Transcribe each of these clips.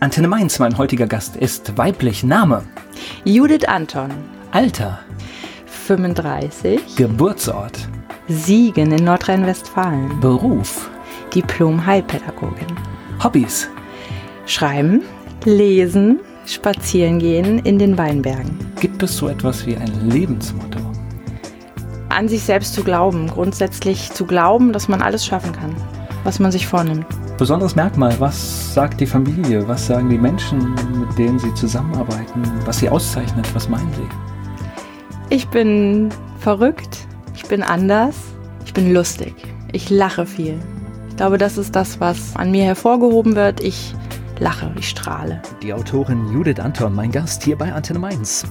Antenne Mainz, mein heutiger Gast ist weiblich. Name? Judith Anton. Alter? 35. Geburtsort? Siegen in Nordrhein-Westfalen. Beruf? Diplom-Heilpädagogin. Hobbys? Schreiben, lesen, spazieren gehen in den Weinbergen. Gibt es so etwas wie ein Lebensmotto? An sich selbst zu glauben, grundsätzlich zu glauben, dass man alles schaffen kann, was man sich vornimmt. Besonderes Merkmal, was sagt die Familie, was sagen die Menschen, mit denen Sie zusammenarbeiten, was Sie auszeichnet, was meinen Sie? Ich bin verrückt, ich bin anders, ich bin lustig, ich lache viel. Ich glaube, das ist das, was an mir hervorgehoben wird. Ich lache, ich strahle. Die Autorin Judith Anton, mein Gast hier bei Antenne Mainz.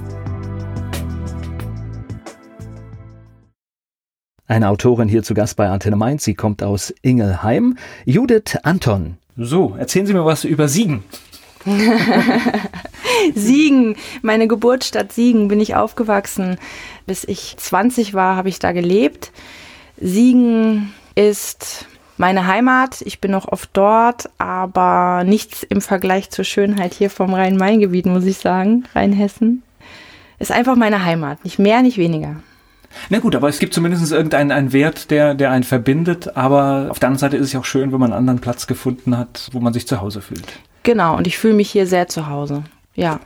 Eine Autorin hier zu Gast bei Antenne Mainz. Sie kommt aus Ingelheim. Judith Anton. So, erzählen Sie mir was über Siegen. Siegen, meine Geburtsstadt Siegen, bin ich aufgewachsen. Bis ich 20 war, habe ich da gelebt. Siegen ist meine Heimat. Ich bin noch oft dort, aber nichts im Vergleich zur Schönheit hier vom Rhein-Main-Gebiet, muss ich sagen. Rheinhessen. Ist einfach meine Heimat. Nicht mehr, nicht weniger. Na gut, aber es gibt zumindest irgendeinen einen Wert, der, der einen verbindet. Aber auf der anderen Seite ist es ja auch schön, wenn man einen anderen Platz gefunden hat, wo man sich zu Hause fühlt. Genau, und ich fühle mich hier sehr zu Hause. Ja.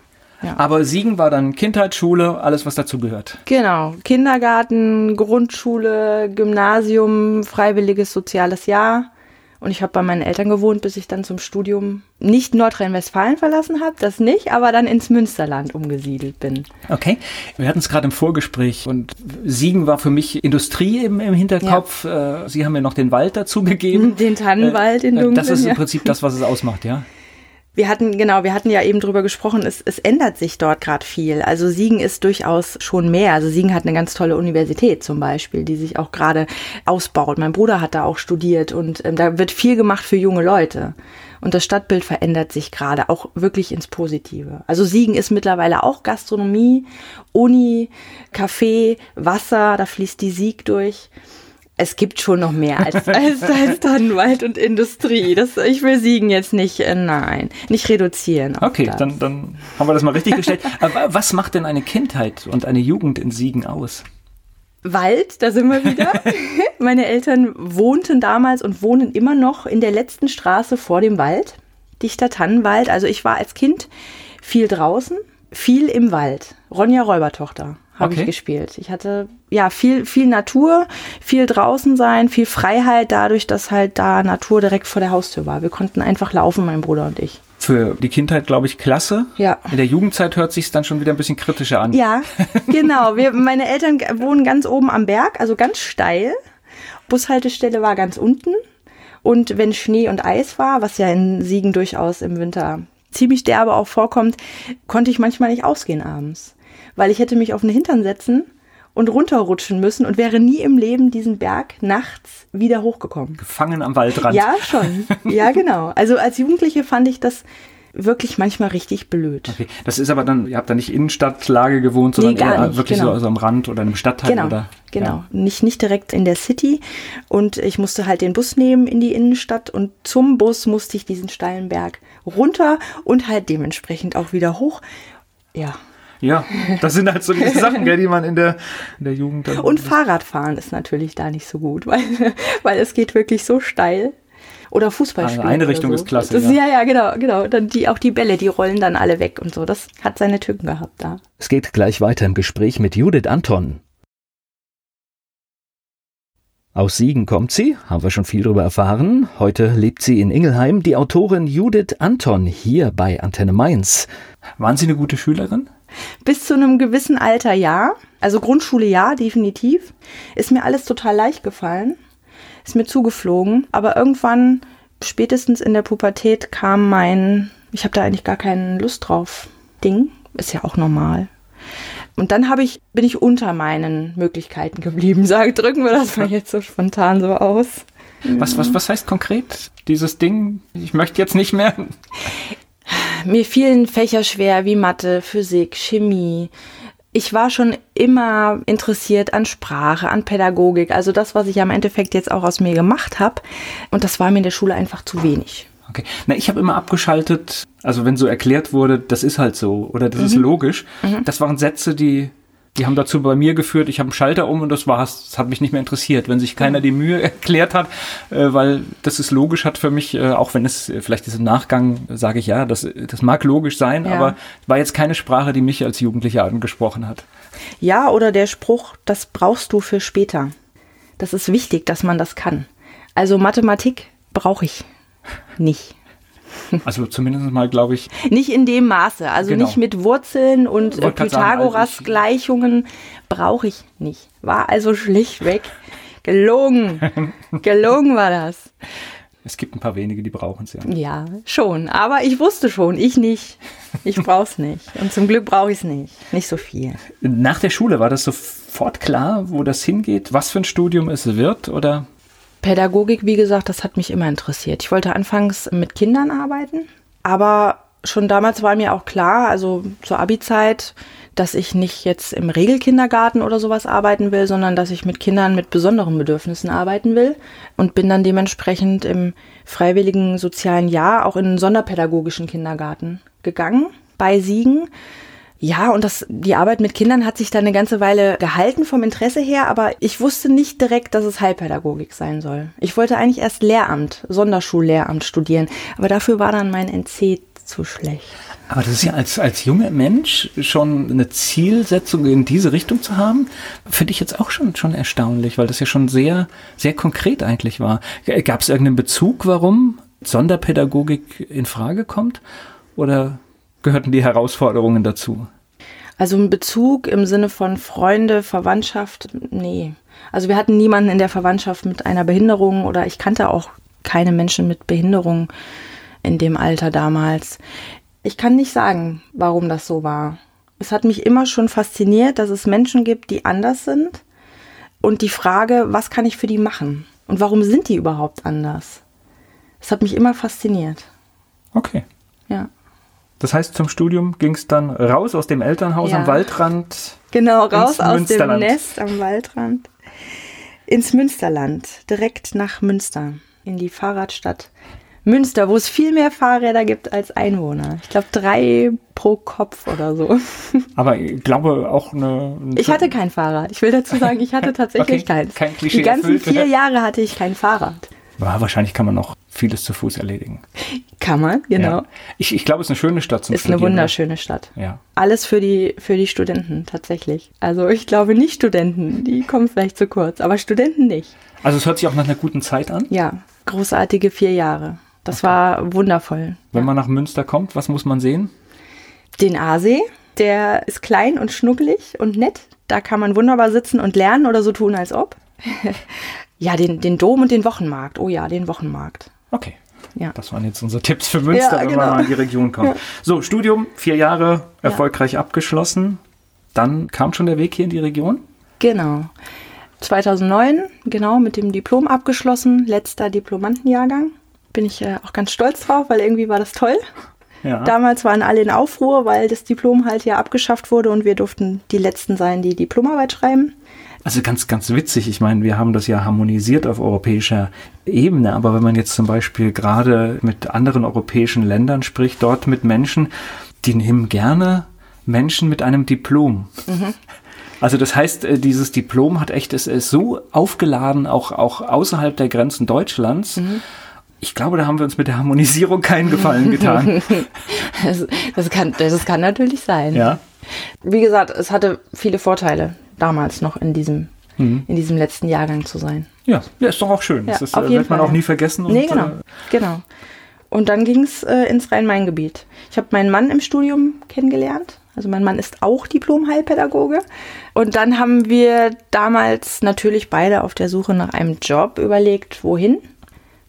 Ja. Aber Siegen war dann Kindheitsschule, alles was dazu gehört. Genau, Kindergarten, Grundschule, Gymnasium, freiwilliges soziales Jahr. Und ich habe bei meinen Eltern gewohnt, bis ich dann zum Studium nicht Nordrhein-Westfalen verlassen habe, das nicht, aber dann ins Münsterland umgesiedelt bin. Okay, wir hatten es gerade im Vorgespräch und Siegen war für mich Industrie im, im Hinterkopf. Ja. Äh, Sie haben mir noch den Wald dazu gegeben. Den Tannenwald in Dunkeln. Äh, das ist im Prinzip das, was es ausmacht, ja. Wir hatten, genau, wir hatten ja eben drüber gesprochen, es, es ändert sich dort gerade viel. Also Siegen ist durchaus schon mehr. Also Siegen hat eine ganz tolle Universität zum Beispiel, die sich auch gerade ausbaut. Mein Bruder hat da auch studiert und ähm, da wird viel gemacht für junge Leute. Und das Stadtbild verändert sich gerade auch wirklich ins Positive. Also Siegen ist mittlerweile auch Gastronomie, Uni, Café, Wasser, da fließt die Sieg durch es gibt schon noch mehr als, als, als Tannenwald und Industrie. Das, ich will Siegen jetzt nicht, äh, nein, nicht reduzieren. Okay, dann, dann haben wir das mal richtig gestellt. Aber was macht denn eine Kindheit und eine Jugend in Siegen aus? Wald, da sind wir wieder. Meine Eltern wohnten damals und wohnen immer noch in der letzten Straße vor dem Wald, dichter Tannenwald. Also ich war als Kind viel draußen, viel im Wald. Ronja Räubertochter habe okay. ich gespielt. Ich hatte ja viel, viel Natur, viel draußen sein, viel Freiheit, dadurch, dass halt da Natur direkt vor der Haustür war. Wir konnten einfach laufen, mein Bruder und ich. Für die Kindheit, glaube ich, klasse. Ja. In der Jugendzeit hört sich dann schon wieder ein bisschen kritischer an. Ja, genau. Wir, meine Eltern wohnen ganz oben am Berg, also ganz steil. Bushaltestelle war ganz unten. Und wenn Schnee und Eis war, was ja in Siegen durchaus im Winter ziemlich derbe auch vorkommt, konnte ich manchmal nicht ausgehen abends weil ich hätte mich auf den Hintern setzen und runterrutschen müssen und wäre nie im Leben diesen Berg nachts wieder hochgekommen. Gefangen am Waldrand. Ja, schon. Ja, genau. Also als Jugendliche fand ich das wirklich manchmal richtig blöd. Okay, das ist aber dann, ihr habt da nicht Innenstadtlage gewohnt, sondern nee, gar nicht, wirklich genau. so also am Rand oder einem Stadtteil genau, oder? Genau, ja. nicht, nicht direkt in der City und ich musste halt den Bus nehmen in die Innenstadt und zum Bus musste ich diesen steilen Berg runter und halt dementsprechend auch wieder hoch. Ja, ja, das sind halt so diese Sachen, gell, die man in der, in der Jugend dann. Und Fahrradfahren ist natürlich da nicht so gut, weil, weil es geht wirklich so steil. Oder Fußballspielen. Eine Einrichtung so. ist klasse. Das, ja. ja, ja, genau, genau. Dann die, auch die Bälle, die rollen dann alle weg und so. Das hat seine Tücken gehabt da. Es geht gleich weiter im Gespräch mit Judith Anton. Aus Siegen kommt sie, haben wir schon viel darüber erfahren. Heute lebt sie in Ingelheim, die Autorin Judith Anton hier bei Antenne Mainz. Waren Sie eine gute Schülerin? Bis zu einem gewissen Alter ja. Also Grundschule ja, definitiv. Ist mir alles total leicht gefallen. Ist mir zugeflogen. Aber irgendwann, spätestens in der Pubertät, kam mein, ich habe da eigentlich gar keine Lust drauf, Ding. Ist ja auch normal. Und dann ich, bin ich unter meinen Möglichkeiten geblieben. Sag, drücken wir das mal jetzt so spontan so aus. Was, was, was heißt konkret dieses Ding? Ich möchte jetzt nicht mehr. Mir fielen Fächer schwer wie Mathe, Physik, Chemie. Ich war schon immer interessiert an Sprache, an Pädagogik, also das, was ich am Endeffekt jetzt auch aus mir gemacht habe. Und das war mir in der Schule einfach zu wenig. Okay. Na, ich habe immer abgeschaltet, also wenn so erklärt wurde, das ist halt so oder das mhm. ist logisch. Mhm. Das waren Sätze, die die haben dazu bei mir geführt, ich habe einen Schalter um und das war's. Das hat mich nicht mehr interessiert, wenn sich keiner die Mühe erklärt hat, äh, weil das ist logisch hat für mich, äh, auch wenn es äh, vielleicht ist im Nachgang, sage ich ja, das, das mag logisch sein, ja. aber war jetzt keine Sprache, die mich als Jugendlicher angesprochen hat. Ja, oder der Spruch, das brauchst du für später. Das ist wichtig, dass man das kann. Also Mathematik brauche ich nicht. Also zumindest mal, glaube ich. Nicht in dem Maße. Also genau. nicht mit Wurzeln und äh, Pythagoras-Gleichungen brauche ich nicht. War also schlichtweg gelungen. gelungen war das. Es gibt ein paar wenige, die brauchen es ja. Ja, schon. Aber ich wusste schon, ich nicht. Ich brauche es nicht. Und zum Glück brauche ich es nicht. Nicht so viel. Nach der Schule war das sofort klar, wo das hingeht, was für ein Studium es wird, oder? Pädagogik, wie gesagt, das hat mich immer interessiert. Ich wollte anfangs mit Kindern arbeiten, aber schon damals war mir auch klar, also zur Abi-Zeit, dass ich nicht jetzt im Regelkindergarten oder sowas arbeiten will, sondern dass ich mit Kindern mit besonderen Bedürfnissen arbeiten will und bin dann dementsprechend im freiwilligen sozialen Jahr auch in einen sonderpädagogischen Kindergarten gegangen bei Siegen ja, und das, die Arbeit mit Kindern hat sich dann eine ganze Weile gehalten vom Interesse her, aber ich wusste nicht direkt, dass es Heilpädagogik sein soll. Ich wollte eigentlich erst Lehramt, Sonderschullehramt studieren, aber dafür war dann mein NC zu schlecht. Aber das ist ja als, als junger Mensch schon eine Zielsetzung in diese Richtung zu haben, finde ich jetzt auch schon, schon erstaunlich, weil das ja schon sehr, sehr konkret eigentlich war. Gab es irgendeinen Bezug, warum Sonderpädagogik in Frage kommt? Oder gehörten die Herausforderungen dazu? Also ein Bezug im Sinne von Freunde, Verwandtschaft, nee. Also wir hatten niemanden in der Verwandtschaft mit einer Behinderung oder ich kannte auch keine Menschen mit Behinderung in dem Alter damals. Ich kann nicht sagen, warum das so war. Es hat mich immer schon fasziniert, dass es Menschen gibt, die anders sind und die Frage, was kann ich für die machen und warum sind die überhaupt anders? Es hat mich immer fasziniert. Okay. Ja. Das heißt, zum Studium ging es dann raus aus dem Elternhaus ja. am Waldrand. Genau, raus aus dem Nest am Waldrand. Ins Münsterland, direkt nach Münster, in die Fahrradstadt Münster, wo es viel mehr Fahrräder gibt als Einwohner. Ich glaube, drei pro Kopf oder so. Aber ich glaube auch eine. eine ich hatte kein Fahrrad. Ich will dazu sagen, ich hatte tatsächlich okay, keins. Kein Klischee Die ganzen erfüllt. vier Jahre hatte ich kein Fahrrad. Ja, wahrscheinlich kann man noch vieles zu Fuß erledigen. Kann man, genau. Ja. Ich, ich glaube, es ist eine schöne Stadt zum Ist Studieren. eine wunderschöne Stadt. Ja. Alles für die, für die Studenten tatsächlich. Also ich glaube nicht Studenten, die kommen vielleicht zu kurz, aber Studenten nicht. Also es hört sich auch nach einer guten Zeit an? Ja, großartige vier Jahre. Das okay. war wundervoll. Wenn man nach Münster kommt, was muss man sehen? Den Aasee. Der ist klein und schnuckelig und nett. Da kann man wunderbar sitzen und lernen oder so tun, als ob. Ja, den, den Dom und den Wochenmarkt. Oh ja, den Wochenmarkt. Okay. Ja. Das waren jetzt unsere Tipps für Münster, ja, genau. wenn man mal in die Region kommt. Ja. So, Studium, vier Jahre erfolgreich abgeschlossen. Dann kam schon der Weg hier in die Region? Genau. 2009, genau, mit dem Diplom abgeschlossen, letzter Diplomantenjahrgang. Bin ich äh, auch ganz stolz drauf, weil irgendwie war das toll. Ja. Damals waren alle in Aufruhr, weil das Diplom halt ja abgeschafft wurde und wir durften die Letzten sein, die Diplomarbeit schreiben. Also ganz, ganz witzig. Ich meine, wir haben das ja harmonisiert auf europäischer Ebene, aber wenn man jetzt zum Beispiel gerade mit anderen europäischen Ländern spricht, dort mit Menschen, die nehmen gerne Menschen mit einem Diplom. Mhm. Also das heißt, äh, dieses Diplom hat echt, es ist so aufgeladen, auch, auch außerhalb der Grenzen Deutschlands. Mhm. Ich glaube, da haben wir uns mit der Harmonisierung keinen Gefallen getan. das, das, kann, das kann natürlich sein. Ja. Wie gesagt, es hatte viele Vorteile damals noch in diesem, mhm. in diesem letzten Jahrgang zu sein. Ja, ja ist doch auch schön. Ja, das ist, auf äh, wird man Fall. auch nie vergessen. Und, nee, genau. Äh, genau. Und dann ging es äh, ins Rhein-Main-Gebiet. Ich habe meinen Mann im Studium kennengelernt. Also mein Mann ist auch Diplom-Heilpädagoge. Und dann haben wir damals natürlich beide auf der Suche nach einem Job überlegt, wohin.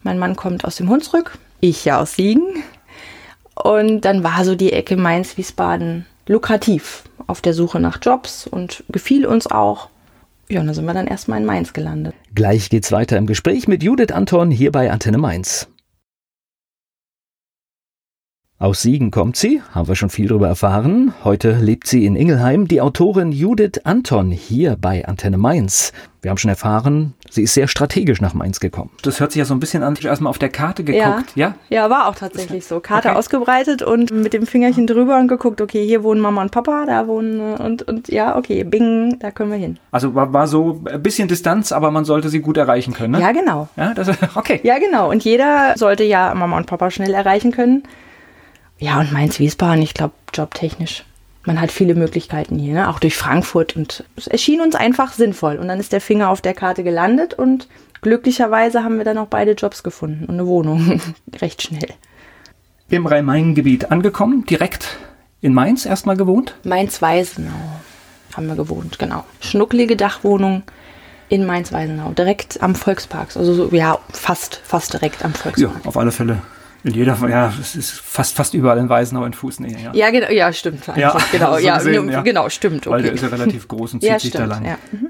Mein Mann kommt aus dem Hunsrück, ich ja aus Siegen. Und dann war so die Ecke Mainz-Wiesbaden lukrativ auf der Suche nach Jobs und gefiel uns auch. Ja, und dann sind wir dann erstmal in Mainz gelandet. Gleich geht's weiter im Gespräch mit Judith Anton hier bei Antenne Mainz. Aus Siegen kommt sie, haben wir schon viel darüber erfahren. Heute lebt sie in Ingelheim. Die Autorin Judith Anton hier bei Antenne Mainz. Wir haben schon erfahren, sie ist sehr strategisch nach Mainz gekommen. Das hört sich ja so ein bisschen an, erstmal auf der Karte geguckt, ja? Ja, ja war auch tatsächlich so. Karte okay. ausgebreitet und mit dem Fingerchen drüber und geguckt, okay, hier wohnen Mama und Papa, da wohnen und, und ja, okay, bing, da können wir hin. Also war, war so ein bisschen Distanz, aber man sollte sie gut erreichen können, ne? Ja, genau. Ja, das, okay. Ja, genau. Und jeder sollte ja Mama und Papa schnell erreichen können. Ja, und Mainz-Wiesbaden, ich glaube, jobtechnisch. Man hat viele Möglichkeiten hier, ne? auch durch Frankfurt. Und es erschien uns einfach sinnvoll. Und dann ist der Finger auf der Karte gelandet und glücklicherweise haben wir dann auch beide Jobs gefunden und eine Wohnung. Recht schnell. Im Rhein-Main-Gebiet angekommen, direkt in Mainz erstmal gewohnt? Mainz-Weisenau haben wir gewohnt, genau. Schnucklige Dachwohnung in Mainz-Weisenau, direkt am Volkspark. Also so, ja, fast, fast direkt am Volkspark. Ja, auf alle Fälle in jeder, ja, es ist fast, fast überall in Weisenau in Fußnähe. Ja, ja, genau, ja stimmt. Ja, genau, so ja, gesehen, ja, genau, stimmt. Okay. Weil der ist ja relativ groß und zieht ja, sich da lang. Ja. Mhm.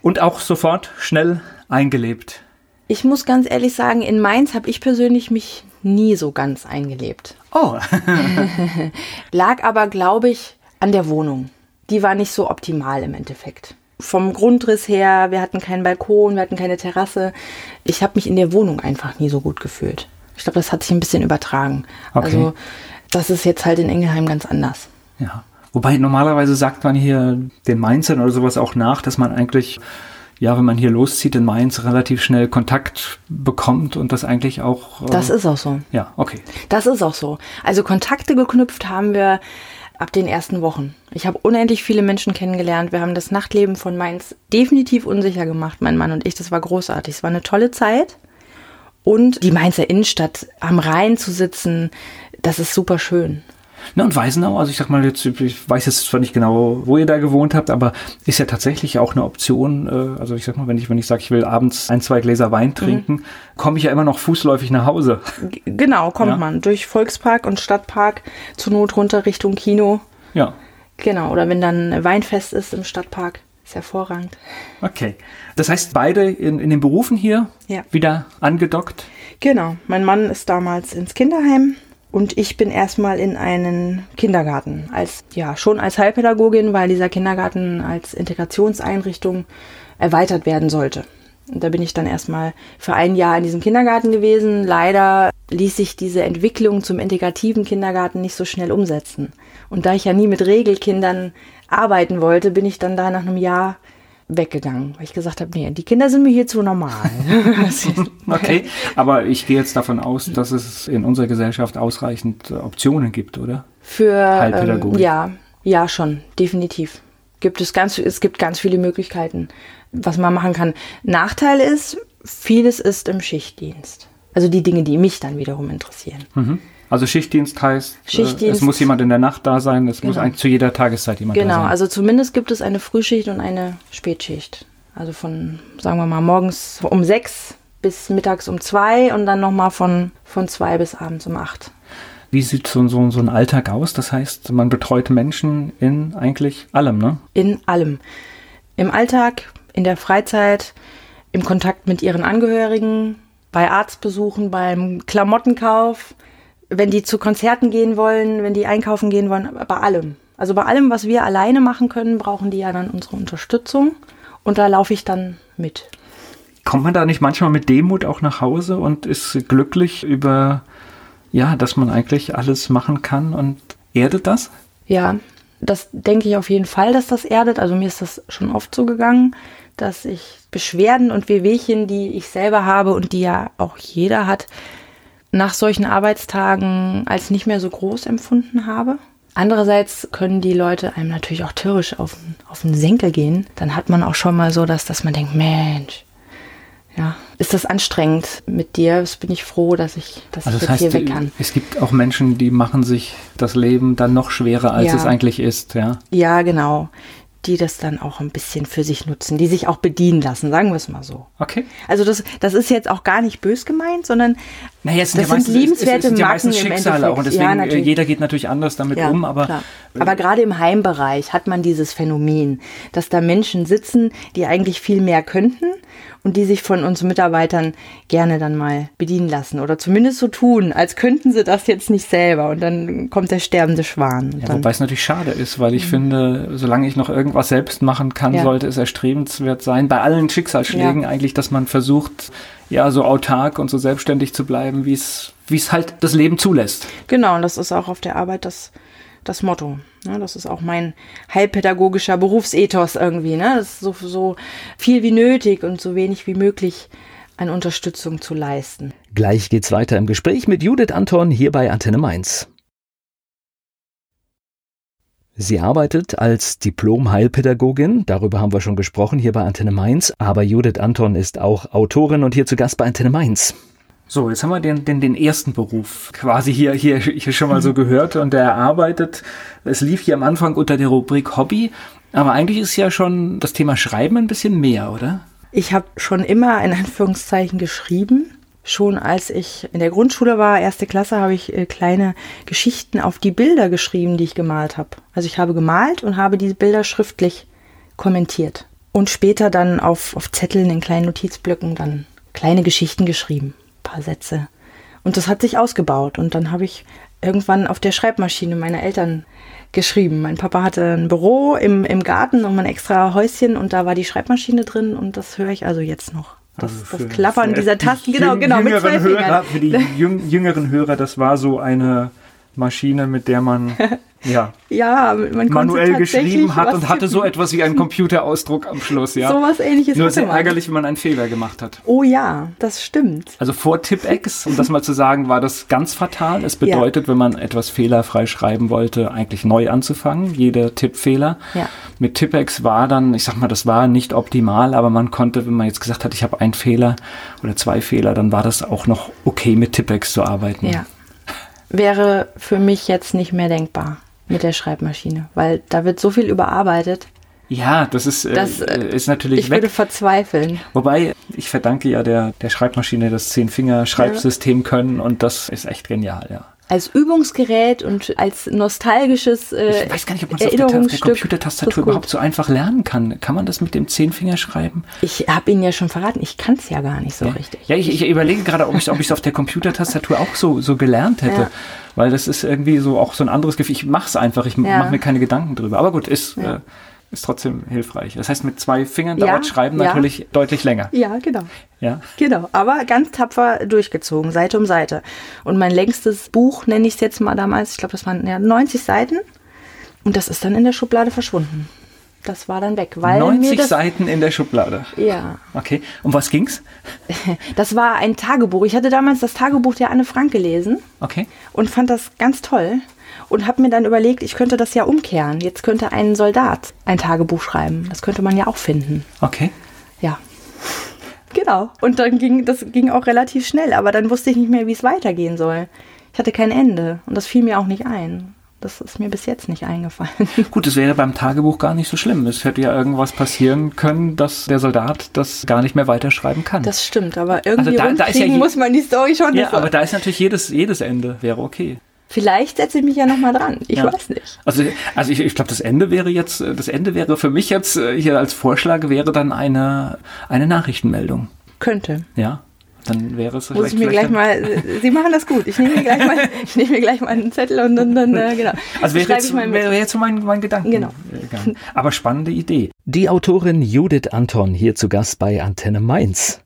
Und auch sofort schnell eingelebt. Ich muss ganz ehrlich sagen, in Mainz habe ich persönlich mich nie so ganz eingelebt. Oh. Lag aber, glaube ich, an der Wohnung. Die war nicht so optimal im Endeffekt. Vom Grundriss her, wir hatten keinen Balkon, wir hatten keine Terrasse. Ich habe mich in der Wohnung einfach nie so gut gefühlt. Ich glaube, das hat sich ein bisschen übertragen. Okay. Also das ist jetzt halt in Engelheim ganz anders. Ja. Wobei normalerweise sagt man hier den Mainzern oder sowas auch nach, dass man eigentlich, ja, wenn man hier loszieht in Mainz, relativ schnell Kontakt bekommt und das eigentlich auch. Äh, das ist auch so. Ja, okay. Das ist auch so. Also Kontakte geknüpft haben wir ab den ersten Wochen. Ich habe unendlich viele Menschen kennengelernt. Wir haben das Nachtleben von Mainz definitiv unsicher gemacht, mein Mann und ich. Das war großartig. Es war eine tolle Zeit. Und die Mainzer Innenstadt am Rhein zu sitzen, das ist super schön. Na und Weisenau, also ich sag mal jetzt, ich weiß jetzt zwar nicht genau, wo ihr da gewohnt habt, aber ist ja tatsächlich auch eine Option. Äh, also ich sag mal, wenn ich, wenn ich sage, ich will abends ein, zwei Gläser Wein trinken, mhm. komme ich ja immer noch fußläufig nach Hause. Genau, kommt ja? man durch Volkspark und Stadtpark zur Not runter Richtung Kino. Ja. Genau, oder wenn dann Weinfest ist im Stadtpark. Ist hervorragend. Okay. Das heißt, beide in, in den Berufen hier ja. wieder angedockt? Genau. Mein Mann ist damals ins Kinderheim und ich bin erstmal in einen Kindergarten. Als, ja, schon als Heilpädagogin, weil dieser Kindergarten als Integrationseinrichtung erweitert werden sollte. Und da bin ich dann erstmal für ein Jahr in diesem Kindergarten gewesen. Leider ließ sich diese Entwicklung zum integrativen Kindergarten nicht so schnell umsetzen. Und da ich ja nie mit Regelkindern arbeiten wollte, bin ich dann da nach einem Jahr weggegangen, weil ich gesagt habe, nee, die Kinder sind mir hier zu normal. okay, aber ich gehe jetzt davon aus, dass es in unserer Gesellschaft ausreichend Optionen gibt, oder? Für ähm, ja, ja schon, definitiv. Gibt es ganz, es gibt ganz viele Möglichkeiten, was man machen kann. Nachteil ist, vieles ist im Schichtdienst. Also die Dinge, die mich dann wiederum interessieren. Mhm. Also Schichtdienst heißt, äh, Schichtdienst, es muss jemand in der Nacht da sein, es genau. muss eigentlich zu jeder Tageszeit jemand genau, da sein. Genau, also zumindest gibt es eine Frühschicht und eine Spätschicht. Also von, sagen wir mal, morgens um sechs bis mittags um zwei und dann nochmal von, von zwei bis abends um acht. Wie sieht so, so, so ein Alltag aus? Das heißt, man betreut Menschen in eigentlich allem, ne? In allem. Im Alltag, in der Freizeit, im Kontakt mit ihren Angehörigen, bei Arztbesuchen, beim Klamottenkauf, wenn die zu Konzerten gehen wollen, wenn die einkaufen gehen wollen, bei allem. Also bei allem, was wir alleine machen können, brauchen die ja dann unsere Unterstützung. Und da laufe ich dann mit. Kommt man da nicht manchmal mit Demut auch nach Hause und ist glücklich über, ja, dass man eigentlich alles machen kann und erdet das? Ja, das denke ich auf jeden Fall, dass das erdet. Also mir ist das schon oft so gegangen, dass ich Beschwerden und Wehwehchen, die ich selber habe und die ja auch jeder hat, nach solchen Arbeitstagen als nicht mehr so groß empfunden habe. Andererseits können die Leute einem natürlich auch tierisch auf, auf den Senkel gehen. Dann hat man auch schon mal so, dass, dass man denkt, Mensch, ja, ist das anstrengend mit dir? Das bin ich froh, dass ich, dass also ich das jetzt heißt, hier weg kann. Es gibt auch Menschen, die machen sich das Leben dann noch schwerer, als ja. es eigentlich ist, ja? Ja, genau die das dann auch ein bisschen für sich nutzen, die sich auch bedienen lassen, sagen wir es mal so. Okay. Also das, das ist jetzt auch gar nicht bös gemeint, sondern naja, das sind, ja meistens, liebenswerte es, es sind Marken Schicksale auch und deswegen ja, äh, jeder geht natürlich anders damit ja, um, aber klar. aber gerade im Heimbereich hat man dieses Phänomen, dass da Menschen sitzen, die eigentlich viel mehr könnten und die sich von uns Mitarbeitern gerne dann mal bedienen lassen oder zumindest so tun, als könnten sie das jetzt nicht selber und dann kommt der sterbende Schwan. Ja, wobei es natürlich schade ist, weil ich mhm. finde, solange ich noch irgendwas selbst machen kann, ja. sollte es erstrebenswert sein, bei allen Schicksalsschlägen ja. eigentlich, dass man versucht, ja, so autark und so selbstständig zu bleiben, wie es, wie es halt das Leben zulässt. Genau, und das ist auch auf der Arbeit das, das Motto. Ne? Das ist auch mein heilpädagogischer Berufsethos irgendwie. Ne? Das ist so, so viel wie nötig und so wenig wie möglich an Unterstützung zu leisten. Gleich geht's weiter im Gespräch mit Judith Anton hier bei Antenne Mainz. Sie arbeitet als Diplom-Heilpädagogin, darüber haben wir schon gesprochen hier bei Antenne Mainz, aber Judith Anton ist auch Autorin und hier zu Gast bei Antenne Mainz. So, jetzt haben wir den, den, den ersten Beruf quasi hier, hier, hier schon mal so gehört und der arbeitet. Es lief hier am Anfang unter der Rubrik Hobby, aber eigentlich ist ja schon das Thema Schreiben ein bisschen mehr, oder? Ich habe schon immer in Anführungszeichen geschrieben. Schon als ich in der Grundschule war, erste Klasse, habe ich äh, kleine Geschichten auf die Bilder geschrieben, die ich gemalt habe. Also ich habe gemalt und habe diese Bilder schriftlich kommentiert. Und später dann auf, auf Zetteln in kleinen Notizblöcken dann kleine Geschichten geschrieben paar Sätze. Und das hat sich ausgebaut. Und dann habe ich irgendwann auf der Schreibmaschine meiner Eltern geschrieben. Mein Papa hatte ein Büro im, im Garten und ein extra Häuschen und da war die Schreibmaschine drin und das höre ich also jetzt noch. Das, also das Klappern dieser Tasten, genau, genau, mit zwei Hörer, Für die jüngeren Hörer, das war so eine Maschine, mit der man ja, ja man manuell geschrieben hat und hatte so etwas wie einen Computerausdruck am Schluss. Ja. So was ähnliches. Nur sehr ärgerlich, wenn man einen Fehler gemacht hat. Oh ja, das stimmt. Also vor Tipex, um das mal zu sagen, war das ganz fatal. Es bedeutet, ja. wenn man etwas fehlerfrei schreiben wollte, eigentlich neu anzufangen, jeder Tippfehler. Ja. Mit Tipex war dann, ich sag mal, das war nicht optimal, aber man konnte, wenn man jetzt gesagt hat, ich habe einen Fehler oder zwei Fehler, dann war das auch noch okay mit Tipex zu arbeiten. Ja wäre für mich jetzt nicht mehr denkbar mit der Schreibmaschine, weil da wird so viel überarbeitet. Ja, das ist, äh, das, äh, ist natürlich. Ich weg. würde verzweifeln. Wobei, ich verdanke ja der, der Schreibmaschine das Zehn-Finger-Schreibsystem können und das ist echt genial, ja als Übungsgerät und als nostalgisches äh, Ich weiß gar nicht, ob man das auf der, Computertastatur überhaupt so einfach lernen kann. Kann man das mit dem Zehnfinger schreiben? Ich habe Ihnen ja schon verraten, ich kann es ja gar nicht so ja. richtig. Ja, ich, ich überlege gerade, ob ich es auf der Computertastatur auch so, so gelernt hätte. Ja. Weil das ist irgendwie so auch so ein anderes Gefühl. Ich mache es einfach, ich ja. mache mir keine Gedanken drüber. Aber gut, ist... Äh, ist trotzdem hilfreich. Das heißt, mit zwei Fingern ja, dauert Schreiben ja. natürlich deutlich länger. Ja, genau. Ja. Genau, aber ganz tapfer durchgezogen, Seite um Seite. Und mein längstes Buch, nenne ich es jetzt mal damals, ich glaube, das waren ja 90 Seiten. Und das ist dann in der Schublade verschwunden. Das war dann weg. Weil 90 Seiten in der Schublade. Ja. Okay. Um was ging's? Das war ein Tagebuch. Ich hatte damals das Tagebuch der Anne Frank gelesen. Okay. Und fand das ganz toll und habe mir dann überlegt, ich könnte das ja umkehren. Jetzt könnte ein Soldat ein Tagebuch schreiben. Das könnte man ja auch finden. Okay. Ja. Genau. Und dann ging das ging auch relativ schnell, aber dann wusste ich nicht mehr, wie es weitergehen soll. Ich hatte kein Ende und das fiel mir auch nicht ein. Das ist mir bis jetzt nicht eingefallen. Gut, es wäre beim Tagebuch gar nicht so schlimm. Es hätte ja irgendwas passieren können, dass der Soldat das gar nicht mehr weiterschreiben kann. Das stimmt, aber irgendwie also da, da ja muss man die Story schon. Ja, aber da ist natürlich jedes, jedes Ende wäre okay. Vielleicht setze ich mich ja nochmal dran. Ich ja. weiß nicht. Also, also ich, ich glaube, das Ende wäre jetzt, das Ende wäre für mich jetzt äh, hier als Vorschlag wäre dann eine, eine Nachrichtenmeldung. Könnte. Ja. Dann wäre es Muss ich mir gleich mal, Sie machen das gut. Ich nehme mir gleich mal, ich nehme mir gleich mal einen Zettel und dann, dann äh, genau. Also wäre jetzt, wäre jetzt so mein, mein Gedanken. Genau. Aber spannende Idee. Die Autorin Judith Anton hier zu Gast bei Antenne Mainz.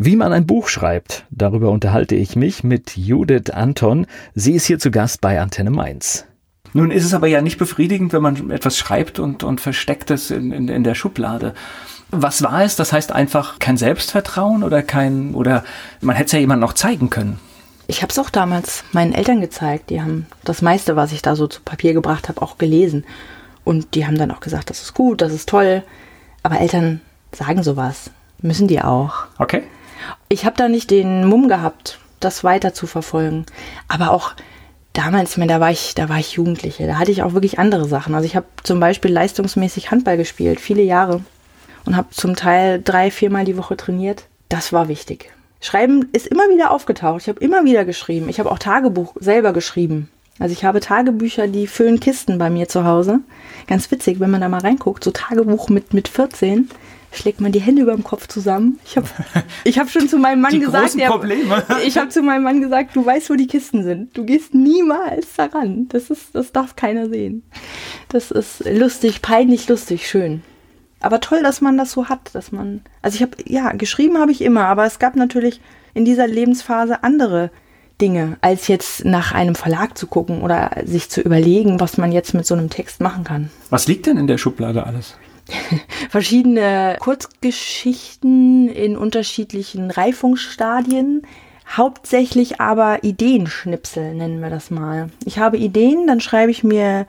Wie man ein Buch schreibt, darüber unterhalte ich mich mit Judith Anton. Sie ist hier zu Gast bei Antenne Mainz. Nun ist es aber ja nicht befriedigend, wenn man etwas schreibt und, und versteckt es in, in, in der Schublade. Was war es? Das heißt einfach kein Selbstvertrauen oder kein, oder man hätte es ja jemandem noch zeigen können. Ich habe es auch damals meinen Eltern gezeigt. Die haben das meiste, was ich da so zu Papier gebracht habe, auch gelesen. Und die haben dann auch gesagt, das ist gut, das ist toll. Aber Eltern sagen sowas. Müssen die auch. Okay. Ich habe da nicht den Mumm gehabt, das weiter zu verfolgen. Aber auch damals, da war ich, da war ich Jugendliche. Da hatte ich auch wirklich andere Sachen. Also ich habe zum Beispiel leistungsmäßig Handball gespielt, viele Jahre. Und habe zum Teil drei, viermal die Woche trainiert. Das war wichtig. Schreiben ist immer wieder aufgetaucht. Ich habe immer wieder geschrieben. Ich habe auch Tagebuch selber geschrieben. Also ich habe Tagebücher, die füllen Kisten bei mir zu Hause. Ganz witzig, wenn man da mal reinguckt. So Tagebuch mit, mit 14 schlägt man die Hände über dem Kopf zusammen. Ich habe ich hab schon zu meinem Mann die gesagt. Der, ich habe zu meinem Mann gesagt, du weißt, wo die Kisten sind. Du gehst niemals daran. Das ist, das darf keiner sehen. Das ist lustig, peinlich lustig, schön. Aber toll, dass man das so hat, dass man. Also ich habe, ja, geschrieben habe ich immer, aber es gab natürlich in dieser Lebensphase andere Dinge, als jetzt nach einem Verlag zu gucken oder sich zu überlegen, was man jetzt mit so einem Text machen kann. Was liegt denn in der Schublade alles? Verschiedene Kurzgeschichten in unterschiedlichen Reifungsstadien. Hauptsächlich aber Ideenschnipsel nennen wir das mal. Ich habe Ideen, dann schreibe ich mir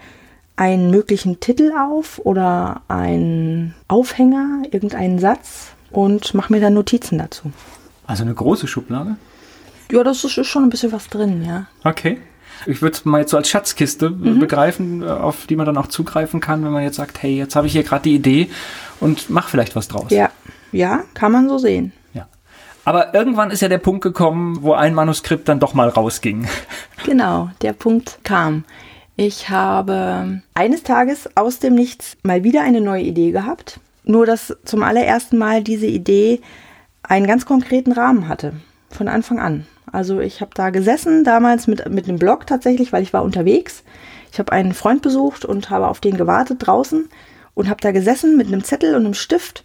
einen möglichen Titel auf oder einen Aufhänger, irgendeinen Satz und mache mir dann Notizen dazu. Also eine große Schublade? Ja, das ist schon ein bisschen was drin, ja. Okay. Ich würde es mal jetzt so als Schatzkiste mhm. begreifen, auf die man dann auch zugreifen kann, wenn man jetzt sagt, hey, jetzt habe ich hier gerade die Idee und mach vielleicht was draus. Ja, ja, kann man so sehen. Ja. Aber irgendwann ist ja der Punkt gekommen, wo ein Manuskript dann doch mal rausging. Genau, der Punkt kam. Ich habe eines Tages aus dem Nichts mal wieder eine neue Idee gehabt. Nur dass zum allerersten Mal diese Idee einen ganz konkreten Rahmen hatte. Von Anfang an. Also ich habe da gesessen, damals mit, mit einem Blog tatsächlich, weil ich war unterwegs. Ich habe einen Freund besucht und habe auf den gewartet draußen und habe da gesessen mit einem Zettel und einem Stift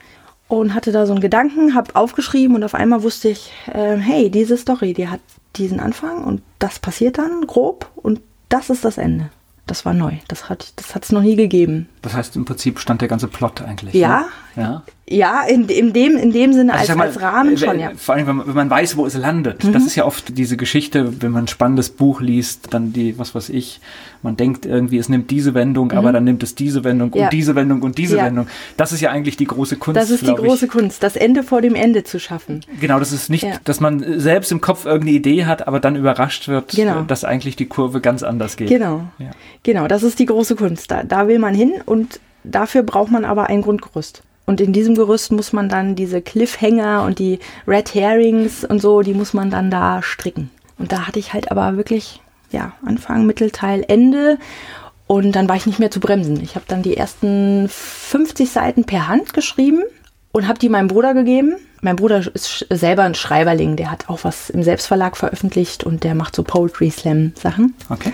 und hatte da so einen Gedanken, habe aufgeschrieben und auf einmal wusste ich, äh, hey, diese Story, die hat diesen Anfang und das passiert dann grob und das ist das Ende. Das war neu. Das hat es das noch nie gegeben. Das heißt, im Prinzip stand der ganze Plot eigentlich. Ja. Ne? Ja. Ja, in, in, dem, in dem Sinne also als, mal, als Rahmen schon, ja. Vor allem, wenn man, wenn man weiß, wo es landet. Mhm. Das ist ja oft diese Geschichte, wenn man ein spannendes Buch liest, dann die, was weiß ich, man denkt irgendwie, es nimmt diese Wendung, mhm. aber dann nimmt es diese Wendung ja. und diese Wendung und diese ja. Wendung. Das ist ja eigentlich die große Kunst. Das ist die große ich. Kunst, das Ende vor dem Ende zu schaffen. Genau, das ist nicht, ja. dass man selbst im Kopf irgendeine Idee hat, aber dann überrascht wird, genau. dass eigentlich die Kurve ganz anders geht. Genau. Genau, das ist die große Kunst. Da, da will man hin und dafür braucht man aber ein Grundgerüst. Und in diesem Gerüst muss man dann diese Cliffhanger und die Red Herrings und so, die muss man dann da stricken. Und da hatte ich halt aber wirklich, ja, Anfang, Mittelteil, Ende. Und dann war ich nicht mehr zu bremsen. Ich habe dann die ersten 50 Seiten per Hand geschrieben und habe die meinem Bruder gegeben. Mein Bruder ist selber ein Schreiberling, der hat auch was im Selbstverlag veröffentlicht und der macht so Poetry Slam Sachen. Okay.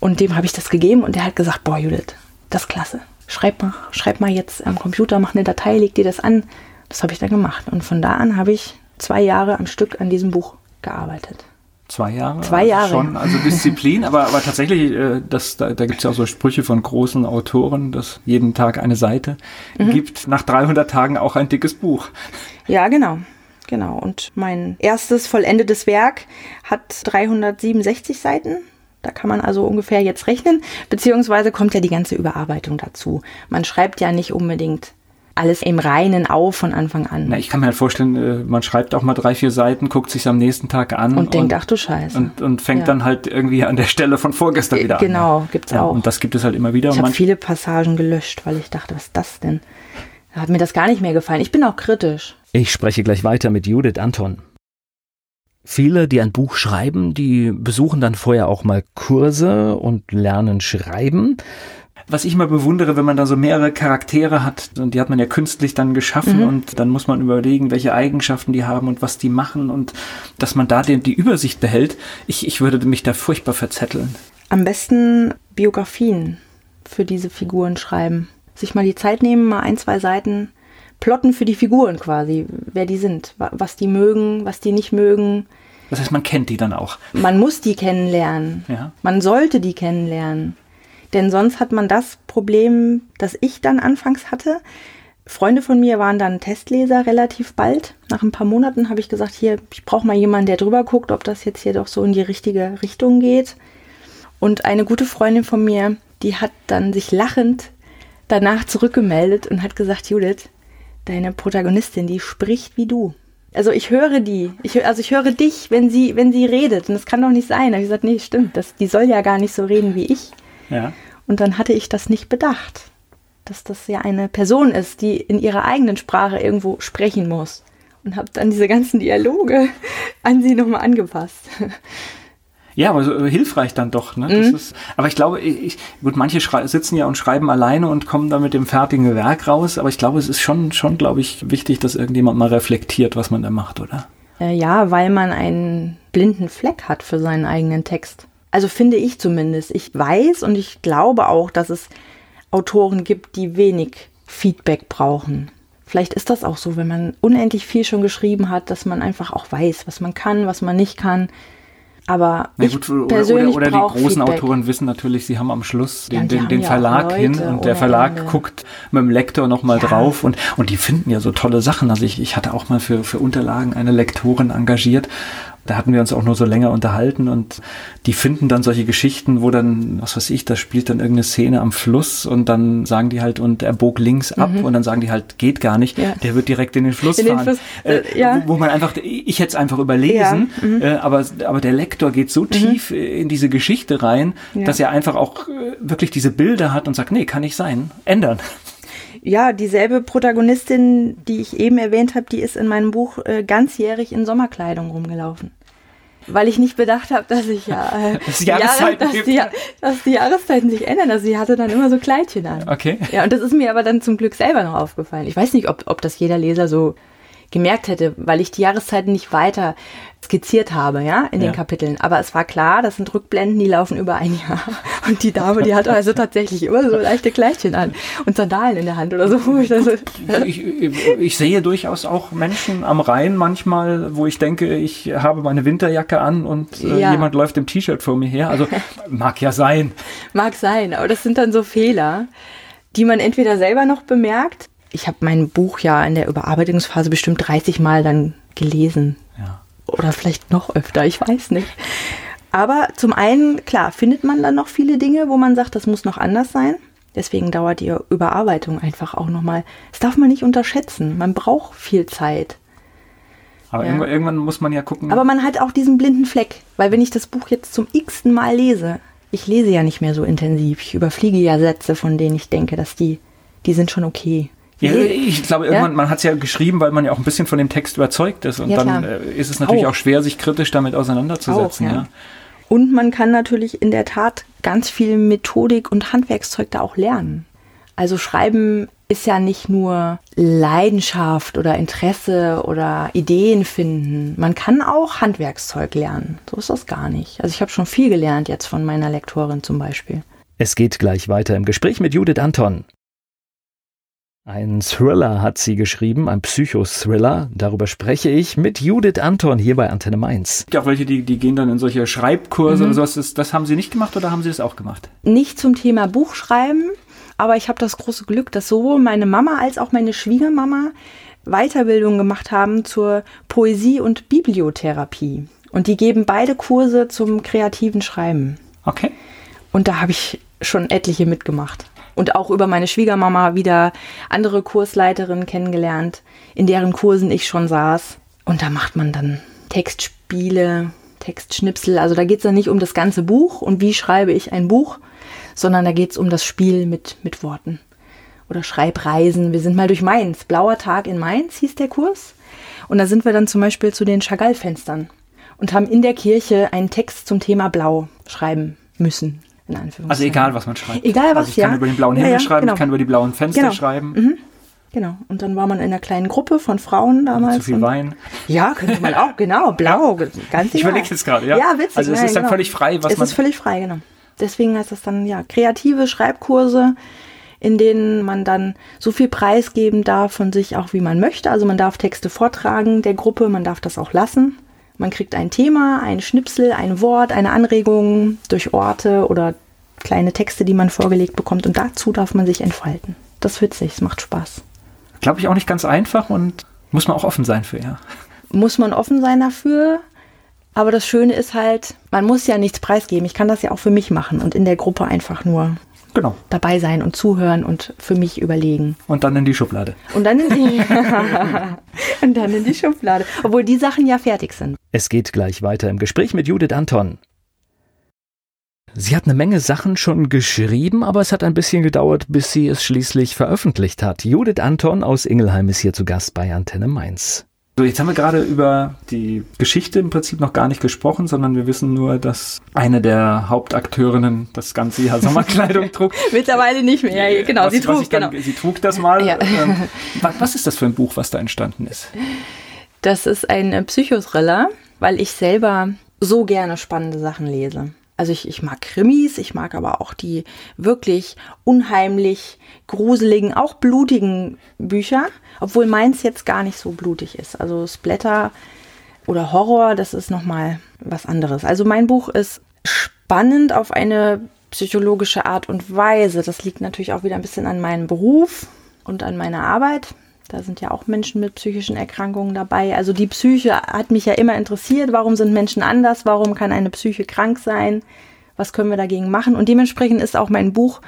Und dem habe ich das gegeben und der hat gesagt, boah Judith, das ist klasse schreib mal, schreib mal jetzt am Computer, mach eine Datei, leg dir das an. Das habe ich dann gemacht. Und von da an habe ich zwei Jahre am Stück an diesem Buch gearbeitet. Zwei Jahre? Zwei Jahre. Schon, also Disziplin, aber, aber tatsächlich, äh, das, da, da gibt es ja auch so Sprüche von großen Autoren, dass jeden Tag eine Seite mhm. gibt, nach 300 Tagen auch ein dickes Buch. Ja, genau. Genau. Und mein erstes vollendetes Werk hat 367 Seiten. Da kann man also ungefähr jetzt rechnen, beziehungsweise kommt ja die ganze Überarbeitung dazu. Man schreibt ja nicht unbedingt alles im Reinen auf von Anfang an. Na, ich kann mir halt vorstellen, äh, man schreibt auch mal drei, vier Seiten, guckt sich am nächsten Tag an. Und, und denkt, ach du Scheiße. Und, und fängt ja. dann halt irgendwie an der Stelle von vorgestern wieder genau, an. Genau, gibt's ja, auch. Und das gibt es halt immer wieder. Ich habe viele Passagen gelöscht, weil ich dachte, was ist das denn? Da hat mir das gar nicht mehr gefallen. Ich bin auch kritisch. Ich spreche gleich weiter mit Judith Anton. Viele, die ein Buch schreiben, die besuchen dann vorher auch mal Kurse und lernen schreiben. Was ich mal bewundere, wenn man da so mehrere Charaktere hat, und die hat man ja künstlich dann geschaffen mhm. und dann muss man überlegen, welche Eigenschaften die haben und was die machen und dass man da die, die Übersicht behält. Ich, ich würde mich da furchtbar verzetteln. Am besten Biografien für diese Figuren schreiben. Sich mal die Zeit nehmen, mal ein, zwei Seiten plotten für die Figuren quasi, wer die sind, was die mögen, was die nicht mögen. Das heißt, man kennt die dann auch. Man muss die kennenlernen. Ja. Man sollte die kennenlernen. Denn sonst hat man das Problem, das ich dann anfangs hatte. Freunde von mir waren dann Testleser relativ bald. Nach ein paar Monaten habe ich gesagt, hier, ich brauche mal jemanden, der drüber guckt, ob das jetzt hier doch so in die richtige Richtung geht. Und eine gute Freundin von mir, die hat dann sich lachend danach zurückgemeldet und hat gesagt, Judith, deine Protagonistin, die spricht wie du. Also ich höre die, ich, also ich höre dich, wenn sie, wenn sie redet. Und das kann doch nicht sein. Da habe ich gesagt, nee, stimmt, das, die soll ja gar nicht so reden wie ich. Ja. Und dann hatte ich das nicht bedacht, dass das ja eine Person ist, die in ihrer eigenen Sprache irgendwo sprechen muss. Und habe dann diese ganzen Dialoge an sie nochmal angepasst. Ja, aber so äh, hilfreich dann doch. Ne? Mhm. ist, aber ich glaube, ich, gut, manche sitzen ja und schreiben alleine und kommen dann mit dem fertigen Werk raus. Aber ich glaube, es ist schon, schon, glaube ich, wichtig, dass irgendjemand mal reflektiert, was man da macht, oder? Äh, ja, weil man einen blinden Fleck hat für seinen eigenen Text. Also finde ich zumindest. Ich weiß und ich glaube auch, dass es Autoren gibt, die wenig Feedback brauchen. Vielleicht ist das auch so, wenn man unendlich viel schon geschrieben hat, dass man einfach auch weiß, was man kann, was man nicht kann. Aber Na ich gut, oder, persönlich oder, oder die großen Feedback. Autoren wissen natürlich, sie haben am Schluss Ja, den, die den, den ja Verlag Leute hin und der Verlag Ende. guckt mit dem Lektor nochmal Ja. drauf und, und die finden ja so tolle Sachen. Also ich, ich hatte auch mal für, für Unterlagen eine Lektorin engagiert. Da hatten wir uns auch nur so länger unterhalten und die finden dann solche Geschichten, wo dann, was weiß ich, da spielt dann irgendeine Szene am Fluss und dann sagen die halt, und er bog links ab und dann sagen die halt, geht gar nicht, Mhm. Ja. der wird direkt in den Fluss In den fahren. Fluss, äh, äh, ja. Wo man einfach, ich hätte es einfach überlesen, Ja, mhm. äh, aber, aber der Lektor geht so tief äh, in diese Geschichte rein, dass er einfach auch äh, wirklich diese Bilder hat und sagt, nee, kann nicht sein, ändern. Ja, dieselbe Protagonistin, die ich eben erwähnt habe, die ist in meinem Buch äh, ganzjährig in Sommerkleidung rumgelaufen. Weil ich nicht bedacht habe, dass ich ja äh, Dass die Jahreszeiten dass, die, dass die Jahreszeiten sich ändern. Also sie hatte dann immer so Kleidchen an. Okay. Ja, und das ist mir aber dann zum Glück selber noch aufgefallen. Ich weiß nicht, ob, ob das jeder Leser so gemerkt hätte, weil ich die Jahreszeiten nicht weiter skizziert habe, ja, in Ja. den Kapiteln. Aber es war klar, das sind Rückblenden, die laufen über ein Jahr. Und die Dame, die hatte also tatsächlich immer so leichte Kleidchen an und Sandalen in der Hand oder so. Wo ich dann so Ich, ich, ich sehe durchaus auch Menschen am Rhein manchmal, wo ich denke, ich habe meine Winterjacke an und äh, Ja. jemand läuft im T-Shirt vor mir her. Also mag ja sein. Mag sein, aber das sind dann so Fehler, die man entweder selber noch bemerkt. Ich habe mein Buch ja in der Überarbeitungsphase bestimmt 30 Mal dann gelesen. Ja. Oder vielleicht noch öfter, ich weiß nicht. Aber zum einen, klar, findet man dann noch viele Dinge, wo man sagt, das muss noch anders sein. Deswegen dauert die Überarbeitung einfach auch nochmal. Das darf man nicht unterschätzen. Man braucht viel Zeit. Aber Ja. irgendwann, irgendwann muss man ja gucken. Aber man hat auch diesen blinden Fleck, weil wenn ich das Buch jetzt zum x-ten Mal lese, ich lese ja nicht mehr so intensiv. Ich überfliege ja Sätze, von denen ich denke, dass die, die sind schon okay. Ja, ich glaube, irgendwann, man hat es ja geschrieben, weil man ja auch ein bisschen von dem Text überzeugt ist. Und Ja, dann klar. äh, ist es natürlich auch. Auch. schwer, sich kritisch damit auseinanderzusetzen. Auch, ja. ja. Und man kann natürlich in der Tat ganz viel Methodik und Handwerkszeug da auch lernen. Also Schreiben ist ja nicht nur Leidenschaft oder Interesse oder Ideen finden. Man kann auch Handwerkszeug lernen. So ist das gar nicht. Also ich habe schon viel gelernt jetzt von meiner Lektorin zum Beispiel. Es geht gleich weiter im Gespräch mit Judith Anton. Ein Thriller hat sie geschrieben, ein Psychothriller. Darüber spreche ich mit Judith Anton hier bei Antenne Mainz. Auch welche, die, die gehen dann in solche Schreibkurse Mhm. oder sowas. Das, das haben sie nicht gemacht oder haben sie das auch gemacht? Nicht zum Thema Buchschreiben, aber ich habe das große Glück, dass sowohl meine Mama als auch meine Schwiegermama Weiterbildung gemacht haben zur Poesie- und Bibliotherapie. Und die geben beide Kurse zum kreativen Schreiben. Okay. Und da habe ich schon etliche mitgemacht. Und auch über meine Schwiegermama wieder andere Kursleiterinnen kennengelernt, in deren Kursen ich schon saß. Und da macht man dann Textspiele, Textschnipsel. Also da geht es dann nicht um das ganze Buch und wie schreibe ich ein Buch, sondern da geht es um das Spiel mit, mit Worten. Oder Schreibreisen. Wir sind mal durch Mainz. Blauer Tag in Mainz hieß der Kurs. Und da sind wir dann zum Beispiel zu den Chagall-Fenstern und haben in der Kirche einen Text zum Thema Blau schreiben müssen. In Anführungszeichen. Also egal, was man schreibt. Egal was, also ich kann ja. über den blauen Himmel ja, schreiben, genau. ich kann über die blauen Fenster Genau. schreiben. Genau. Und dann war man in einer kleinen Gruppe von Frauen damals. Zu viel und- Wein. Ja, könnte man auch, genau, blau, ganz Ich egal. überlege jetzt gerade, ja. Ja, witzig. Also es ja, ist dann genau. völlig frei, was es man. ist völlig frei, genau. Deswegen heißt das dann, ja, kreative Schreibkurse, in denen man dann so viel preisgeben darf von sich auch, wie man möchte. Also man darf Texte vortragen der Gruppe, man darf das auch lassen. Man kriegt ein Thema, ein Schnipsel, ein Wort, eine Anregung durch Orte oder kleine Texte, die man vorgelegt bekommt. Und dazu darf man sich entfalten. Das ist witzig, es macht Spaß. Glaube ich auch nicht ganz einfach und muss man auch offen sein für, ja. muss man offen sein dafür. Aber das Schöne ist halt, man muss ja nichts preisgeben. Ich kann das ja auch für mich machen und in der Gruppe einfach nur Genau. dabei sein und zuhören und für mich überlegen. Und dann in die Schublade. Und dann in die, und dann in die Schublade. Obwohl die Sachen ja fertig sind. Es geht gleich weiter im Gespräch mit Judith Anton. Sie hat eine Menge Sachen schon geschrieben, aber es hat ein bisschen gedauert, bis sie es schließlich veröffentlicht hat. Judith Anton aus Ingelheim ist hier zu Gast bei Antenne Mainz. So, jetzt haben wir gerade über die Geschichte im Prinzip noch gar nicht gesprochen, sondern wir wissen nur, dass eine der Hauptakteurinnen das ganze Jahr Sommerkleidung trug. Mittlerweile nicht mehr, ja, genau. Was, sie, trug, dann, genau. sie trug das mal. Ja. Ähm, was ist das für ein Buch, was da entstanden ist? Das ist ein Psychothriller, weil ich selber so gerne spannende Sachen lese. Also ich, ich mag Krimis, ich mag aber auch die wirklich unheimlich gruseligen, auch blutigen Bücher, obwohl meins jetzt gar nicht so blutig ist. Also Splatter oder Horror, das ist nochmal was anderes. Also mein Buch ist spannend auf eine psychologische Art und Weise. Das liegt natürlich auch wieder ein bisschen an meinem Beruf und an meiner Arbeit. Da sind ja auch Menschen mit psychischen Erkrankungen dabei. Also die Psyche hat mich ja immer interessiert. Warum sind Menschen anders? Warum kann eine Psyche krank sein? Was können wir dagegen machen? Und dementsprechend ist auch mein Buch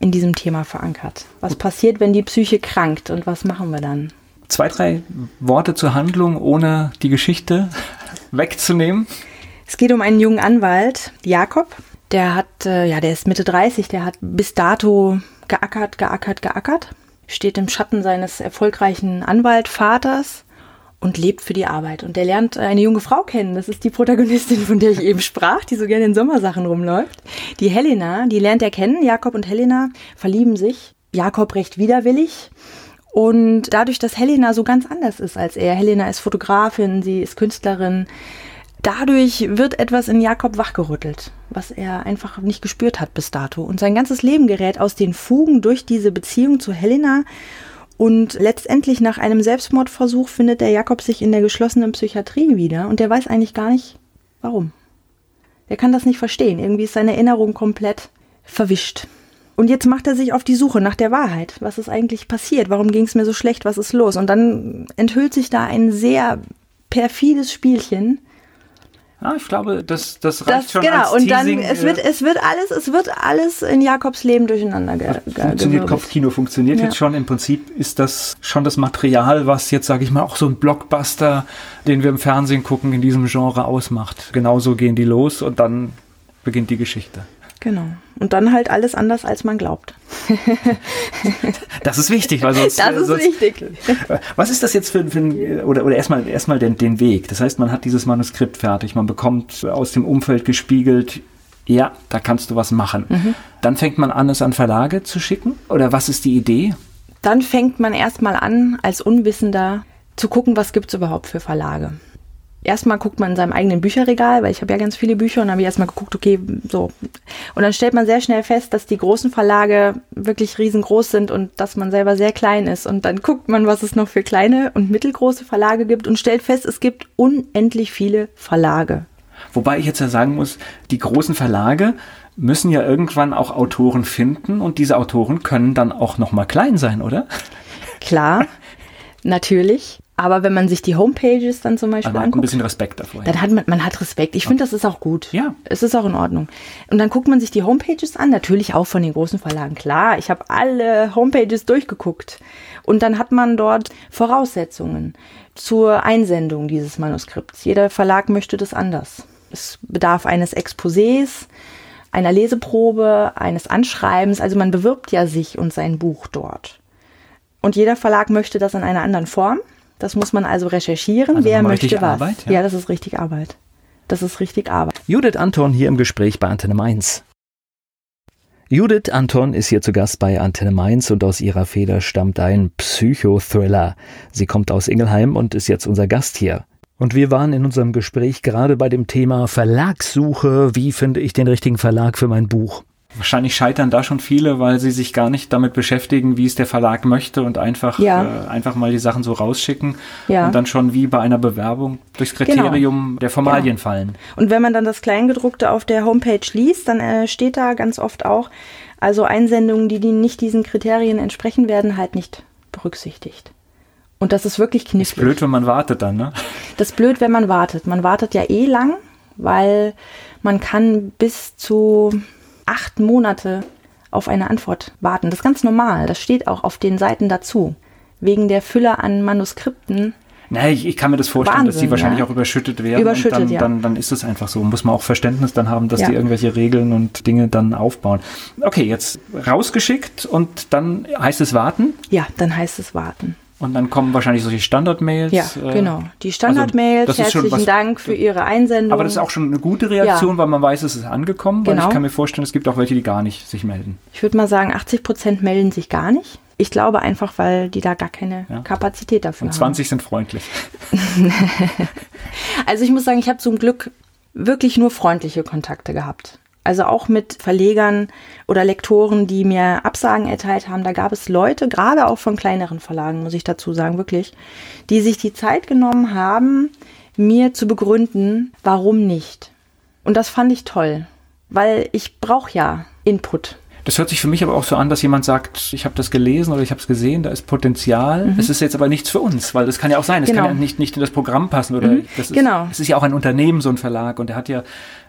in diesem Thema verankert. Was passiert, wenn die Psyche krankt und was machen wir dann? Zwei, drei Worte zur Handlung, ohne die Geschichte wegzunehmen. Es geht um einen jungen Anwalt, Jakob. Der hat, äh, ja, der ist Mitte 30, der hat bis dato geackert, geackert, geackert steht im Schatten seines erfolgreichen Anwaltvaters und lebt für die Arbeit. Und der lernt eine junge Frau kennen. Das ist die Protagonistin, von der ich eben sprach, die so gerne in Sommersachen rumläuft. Die Helena, die lernt er kennen. Jakob und Helena verlieben sich. Jakob recht widerwillig. Und dadurch, dass Helena so ganz anders ist als er, Helena ist Fotografin, sie ist Künstlerin, dadurch wird etwas in Jakob wachgerüttelt, was er einfach nicht gespürt hat bis dato. Und sein ganzes Leben gerät aus den Fugen durch diese Beziehung zu Helena. Und letztendlich nach einem Selbstmordversuch findet der Jakob sich in der geschlossenen Psychiatrie wieder und der weiß eigentlich gar nicht, warum. Er kann das nicht verstehen. Irgendwie ist seine Erinnerung komplett verwischt. Und jetzt macht er sich auf die Suche nach der Wahrheit. Was ist eigentlich passiert? Warum ging es mir so schlecht? Was ist los? Und dann enthüllt sich da ein sehr perfides Spielchen, ja, ich glaube, das, das reicht das, schon genau. als und dann Teasing, es wird es wird alles es wird alles in Jakobs Leben durcheinander ge Funktioniert Kopfkino funktioniert ja. jetzt schon im Prinzip ist das schon das Material, was jetzt sage ich mal auch so ein Blockbuster, den wir im Fernsehen gucken, in diesem Genre ausmacht. Genauso gehen die los und dann beginnt die Geschichte. Genau. Und dann halt alles anders, als man glaubt. das ist wichtig, weil sonst. Das ist sonst, wichtig. Was ist das jetzt für, für ein, oder, oder erstmal, erstmal den, den Weg? Das heißt, man hat dieses Manuskript fertig, man bekommt aus dem Umfeld gespiegelt, ja, da kannst du was machen. Mhm. Dann fängt man an, es an Verlage zu schicken? Oder was ist die Idee? Dann fängt man erstmal an, als Unwissender zu gucken, was gibt es überhaupt für Verlage erstmal guckt man in seinem eigenen Bücherregal, weil ich habe ja ganz viele Bücher und dann habe ich erstmal geguckt, okay, so. Und dann stellt man sehr schnell fest, dass die großen Verlage wirklich riesengroß sind und dass man selber sehr klein ist. Und dann guckt man, was es noch für kleine und mittelgroße Verlage gibt und stellt fest, es gibt unendlich viele Verlage. Wobei ich jetzt ja sagen muss, die großen Verlage müssen ja irgendwann auch Autoren finden und diese Autoren können dann auch noch mal klein sein, oder? Klar, natürlich. Aber wenn man sich die Homepages dann zum Beispiel also man anguckt, hat ein bisschen Respekt davor. Dann hat man, man hat Respekt. Ich finde, das ist auch gut. Ja. Es ist auch in Ordnung. Und dann guckt man sich die Homepages an, natürlich auch von den großen Verlagen. Klar, ich habe alle Homepages durchgeguckt. Und dann hat man dort Voraussetzungen zur Einsendung dieses Manuskripts. Jeder Verlag möchte das anders. Es bedarf eines Exposés, einer Leseprobe, eines Anschreibens. Also man bewirbt ja sich und sein Buch dort. Und jeder Verlag möchte das in einer anderen Form. Das muss man also recherchieren, also wer möchte was. Arbeit, ja? ja, das ist richtig Arbeit. Das ist richtig Arbeit. Judith Anton hier im Gespräch bei Antenne Mainz. Judith Anton ist hier zu Gast bei Antenne Mainz und aus ihrer Feder stammt ein Psychothriller. Sie kommt aus Ingelheim und ist jetzt unser Gast hier. Und wir waren in unserem Gespräch gerade bei dem Thema Verlagssuche. Wie finde ich den richtigen Verlag für mein Buch? Wahrscheinlich scheitern da schon viele, weil sie sich gar nicht damit beschäftigen, wie es der Verlag möchte und einfach, ja. äh, einfach mal die Sachen so rausschicken ja. und dann schon wie bei einer Bewerbung durchs genau. Kriterium genau. der Formalien genau. fallen. Und wenn man dann das Kleingedruckte auf der Homepage liest, dann äh, steht da ganz oft auch, also Einsendungen, die, die nicht diesen Kriterien entsprechen, werden halt nicht berücksichtigt. Und das ist wirklich knifflig. Das ist blöd, wenn man wartet dann, ne? Das ist blöd, wenn man wartet. Man wartet ja eh lang, weil man kann bis zu acht Monate auf eine Antwort warten. Das ist ganz normal. Das steht auch auf den Seiten dazu. Wegen der Fülle an Manuskripten. Nein, ich, ich kann mir das vorstellen, Wahnsinn, dass die wahrscheinlich ja. auch überschüttet werden. Überschüttet, dann, ja. dann, dann ist es einfach so. Muss man auch Verständnis dann haben, dass ja. die irgendwelche Regeln und Dinge dann aufbauen. Okay, jetzt rausgeschickt und dann heißt es warten? Ja, dann heißt es warten. Und dann kommen wahrscheinlich solche Standardmails. Ja, äh, genau. Die Standardmails, also ist schon herzlichen was- Dank für Ihre Einsendung. Aber das ist auch schon eine gute Reaktion, Ja. weil man weiß, es ist angekommen. Genau. ich kann mir vorstellen, es gibt auch welche, die gar nicht sich melden. Ich würde mal sagen, 80 Prozent melden sich gar nicht. Ich glaube einfach, weil die da gar keine Ja. Kapazität dafür Und haben. 20 sind freundlich. Also ich muss sagen, ich habe zum Glück wirklich nur freundliche Kontakte gehabt. Also auch mit Verlegern oder Lektoren, die mir Absagen erteilt haben. Da gab es Leute, gerade auch von kleineren Verlagen, muss ich dazu sagen, wirklich, die sich die Zeit genommen haben, mir zu begründen, warum nicht. Und das fand ich toll, weil ich brauche ja Input. Das hört sich für mich aber auch so an, dass jemand sagt, ich habe das gelesen oder ich habe es gesehen, da ist Potenzial. Es ist jetzt aber nichts für uns, weil das kann ja auch sein. Es Mhm. Genau. kann ja nicht, nicht in das Programm passen. Oder das ist, Genau. Es ist ja auch ein Unternehmen, so ein Verlag. Und der hat ja,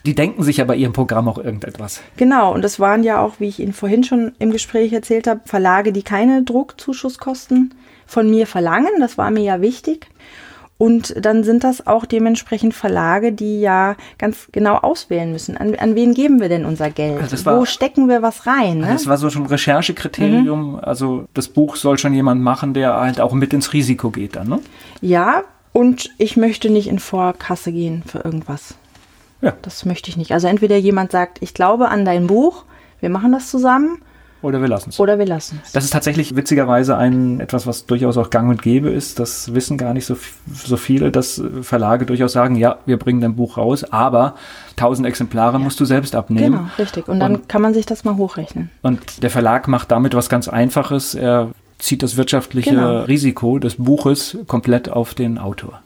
die denken sich ja bei ihrem Programm auch irgendetwas. Genau, und das waren ja auch, wie ich Ihnen vorhin schon im Gespräch erzählt habe, Verlage, die keine Druckzuschuskosten von mir verlangen. Das war mir ja wichtig. Und dann sind das auch dementsprechend Verlage, die ja ganz genau auswählen müssen. An, an wen geben wir denn unser Geld? Also war- Wo stecken wir was rein? Ne? Das war so schon ein Recherchekriterium. Mhm. Also das Buch soll schon jemand machen, der halt auch mit ins Risiko geht dann, ne? Ja, und ich möchte nicht in Vorkasse gehen für irgendwas. Ja. Das möchte ich nicht. Also entweder jemand sagt, ich glaube an dein Buch, wir machen das zusammen, Oder wir lassen es. oder wir lassen es. Das ist tatsächlich witzigerweise ein etwas, was durchaus auch gang und gäbe ist. Das wissen gar nicht so, so viele, dass äh, Verlage durchaus sagen, ja, wir bringen dein Buch raus, aber 1000 Exemplare musst du selbst abnehmen. Genau, richtig. Und dann Und- kann man sich das mal hochrechnen. Und der Verlag macht damit was ganz Einfaches. Er zieht das wirtschaftliche Genau. Risiko des Buches komplett auf den Autor.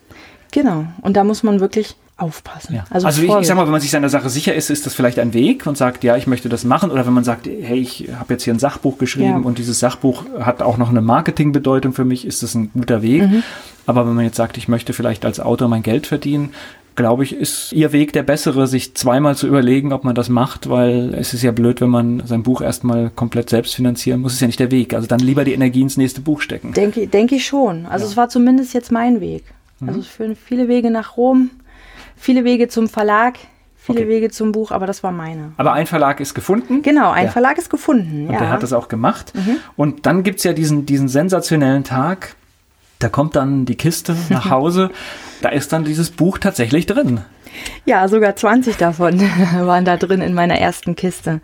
Genau. Und da muss man wirklich aufpassen. Ja. Also, ich, ich Vorsicht. sag mal, wenn man sich seiner Sache sicher ist, ist das vielleicht ein Weg und sagt, ja, ich möchte das machen. Oder wenn man sagt, hey, ich habe jetzt hier ein Sachbuch geschrieben Ja. und dieses Sachbuch hat auch noch eine Marketingbedeutung für mich, ist das ein guter Weg. Mhm. Aber wenn man jetzt sagt, ich möchte vielleicht als Autor mein Geld verdienen, glaube ich, ist ihr Weg der bessere, sich zweimal zu überlegen, ob man das macht, weil es ist ja blöd, wenn man sein Buch erstmal komplett selbst finanzieren muss. Ist ja nicht der Weg. Also dann lieber die Energie ins nächste Buch stecken. Denke, denke ich schon. Also es war zumindest jetzt mein Weg. Mhm. Also es führen viele Wege nach Rom, viele Wege zum Verlag, viele Okay. Wege zum Buch, aber das war meine. Aber ein Verlag ist gefunden. Genau, ein Ja. Verlag ist gefunden. Und ja. der hat das auch gemacht. Mhm. Und dann gibt's ja diesen, diesen sensationellen Tag, da kommt dann die Kiste nach Hause, da ist dann dieses Buch tatsächlich drin. Ja, sogar 20 davon waren da drin in meiner ersten Kiste.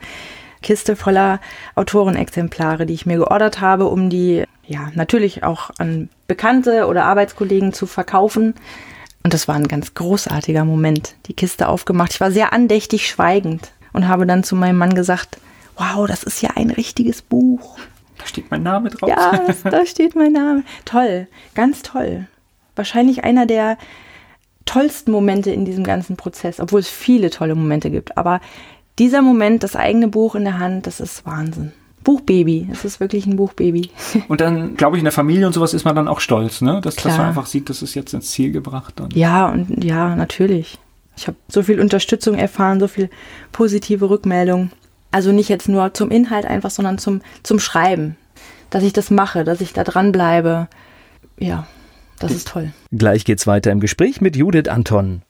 Kiste voller Autorenexemplare, die ich mir geordert habe, um die ja natürlich auch an Bekannte oder Arbeitskollegen zu verkaufen. Und das war ein ganz großartiger Moment. Die Kiste aufgemacht. Ich war sehr andächtig schweigend und habe dann zu meinem Mann gesagt, wow, das ist ja ein richtiges Buch. Da steht mein Name drauf. Ja, das, da steht mein Name. Toll, ganz toll. Wahrscheinlich einer der tollsten Momente in diesem ganzen Prozess, obwohl es viele tolle Momente gibt. Aber dieser Moment, das eigene Buch in der Hand, das ist Wahnsinn. Buchbaby, es ist wirklich ein Buchbaby. Und dann, glaube ich, in der Familie und sowas ist man dann auch stolz, ne? Dass, dass man einfach sieht, das ist jetzt ins Ziel gebracht. Und Ja, und ja, natürlich. Ich habe so viel Unterstützung erfahren, so viel positive Rückmeldung. Also nicht jetzt nur zum Inhalt einfach, sondern zum, zum Schreiben. Dass ich das mache, dass ich da dranbleibe. Ja, das ist toll. Gleich geht's weiter im Gespräch mit Judith Anton.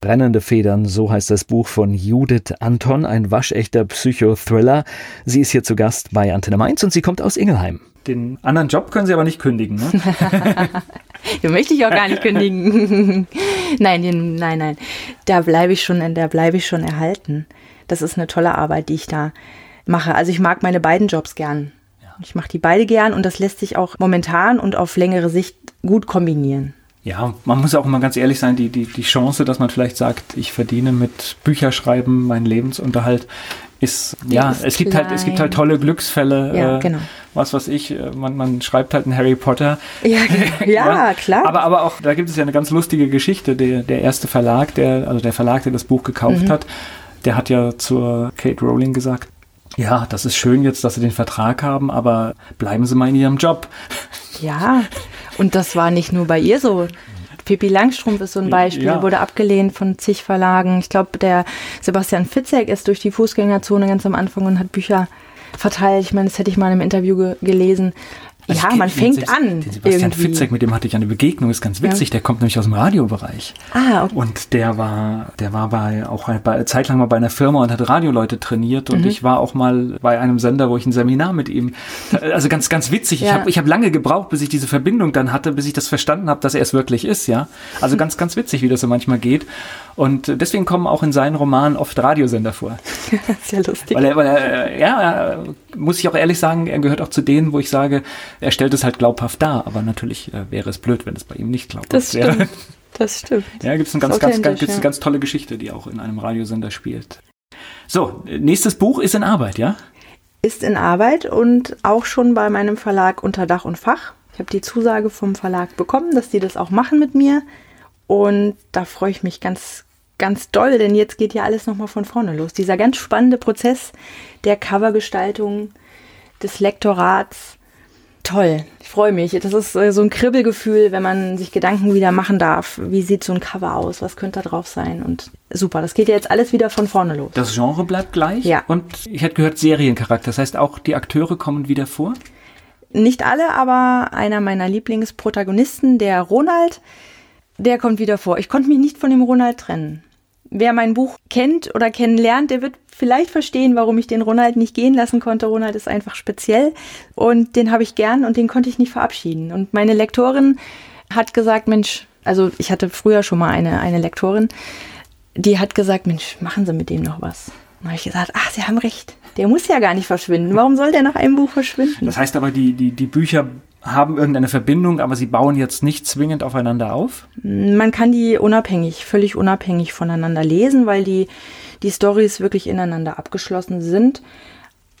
Brennende Federn, so heißt das Buch von Judith Anton, ein waschechter Psychothriller. Sie ist hier zu Gast bei Antenne Mainz und sie kommt aus Ingelheim. den anderen Job können sie aber nicht kündigen, ne? Den möchte ich auch gar nicht kündigen. nein, den, nein, nein. Da bleibe ich schon, da bleibe ich schon erhalten. Das ist eine tolle Arbeit, die ich da mache. Also ich mag meine beiden Jobs gern. Ich mache die beide gern und das lässt sich auch momentan und auf längere Sicht gut kombinieren. Ja, man muss auch immer ganz ehrlich sein, die, die, die Chance, dass man vielleicht sagt, ich verdiene mit Bücherschreiben meinen Lebensunterhalt, ist, ja, ist es gibt halt, es gibt halt tolle Glücksfälle. Ja, äh, genau. Was weiß ich, äh, man, man schreibt halt einen Harry Potter. Ja, ja, klar. Aber, aber auch, da gibt es ja eine ganz lustige Geschichte. Der, der erste Verlag, der, also der Verlag, der das Buch gekauft Mhm. hat, der hat ja zur Kate Rowling gesagt, ja, das ist schön jetzt, dass Sie den Vertrag haben, aber bleiben Sie mal in Ihrem Job. Ja, und das war nicht nur bei ihr so. Pippi Langstrumpf ist so ein Beispiel, Ja. wurde abgelehnt von zig Verlagen. Ich glaube, der Sebastian Fitzek ist durch die Fußgängerzone ganz am Anfang und hat Bücher verteilt. Ich meine, das hätte ich mal im Interview ge gelesen. Also ja, man fängt den, an. Den Sebastian irgendwie. Fitzek, mit dem hatte ich eine Begegnung, ist ganz witzig. Ja. Der kommt nämlich aus dem Radiobereich. Ah, okay. Und der war, der war bei auch bei, zeitlang mal bei einer Firma und hat Radioleute trainiert. Und mhm. ich war auch mal bei einem Sender, wo ich ein Seminar mit ihm. Also ganz, ganz witzig. Ja. Ich habe ich hab lange gebraucht, bis ich diese Verbindung dann hatte, bis ich das verstanden habe, dass er es wirklich ist, ja. Also ganz, ganz witzig, wie das so manchmal geht. Und deswegen kommen auch in seinen Romanen oft Radiosender vor. Sehr lustig. Weil er, weil er, ja, muss ich auch ehrlich sagen, er gehört auch zu denen, wo ich sage, er stellt es halt glaubhaft dar, aber natürlich äh, wäre es blöd, wenn es bei ihm nicht glaubhaft das wäre. Stimmt. Das stimmt. Ja, gibt es eine ganz, ganz, ganz, ja. eine ganz tolle Geschichte, die auch in einem Radiosender spielt. So, nächstes Buch ist in Arbeit, ja? Ist in Arbeit und auch schon bei meinem Verlag Unter Dach und Fach. Ich habe die Zusage vom Verlag bekommen, dass die das auch machen mit mir. Und da freue ich mich ganz, ganz doll, denn jetzt geht ja alles nochmal von vorne los. Dieser ganz spannende Prozess der Covergestaltung, des Lektorats, toll. Ich freue mich. Das ist äh, so ein Kribbelgefühl, wenn man sich Gedanken wieder machen darf. Wie sieht so ein Cover aus? Was könnte da drauf sein? Und super, das geht ja jetzt alles wieder von vorne los. Das Genre bleibt gleich? Ja. Und ich hätte gehört Seriencharakter. Das heißt, auch die Akteure kommen wieder vor? Nicht alle, aber einer meiner Lieblingsprotagonisten, der Ronald, der kommt wieder vor. Ich konnte mich nicht von dem Ronald trennen. Wer mein Buch kennt oder kennenlernt, der wird vielleicht verstehen, warum ich den Ronald nicht gehen lassen konnte. Ronald ist einfach speziell und den habe ich gern und den konnte ich nicht verabschieden. Und meine Lektorin hat gesagt, Mensch, also ich hatte früher schon mal eine, eine Lektorin, die hat gesagt, Mensch, machen Sie mit dem noch was. Und habe ich gesagt, ach, Sie haben recht. Der muss ja gar nicht verschwinden. Warum soll der nach einem Buch verschwinden? Das heißt aber, die, die, die Bücher haben irgendeine Verbindung, aber sie bauen jetzt nicht zwingend aufeinander auf? Man kann die unabhängig, völlig unabhängig voneinander lesen, weil die die Stories wirklich ineinander abgeschlossen sind.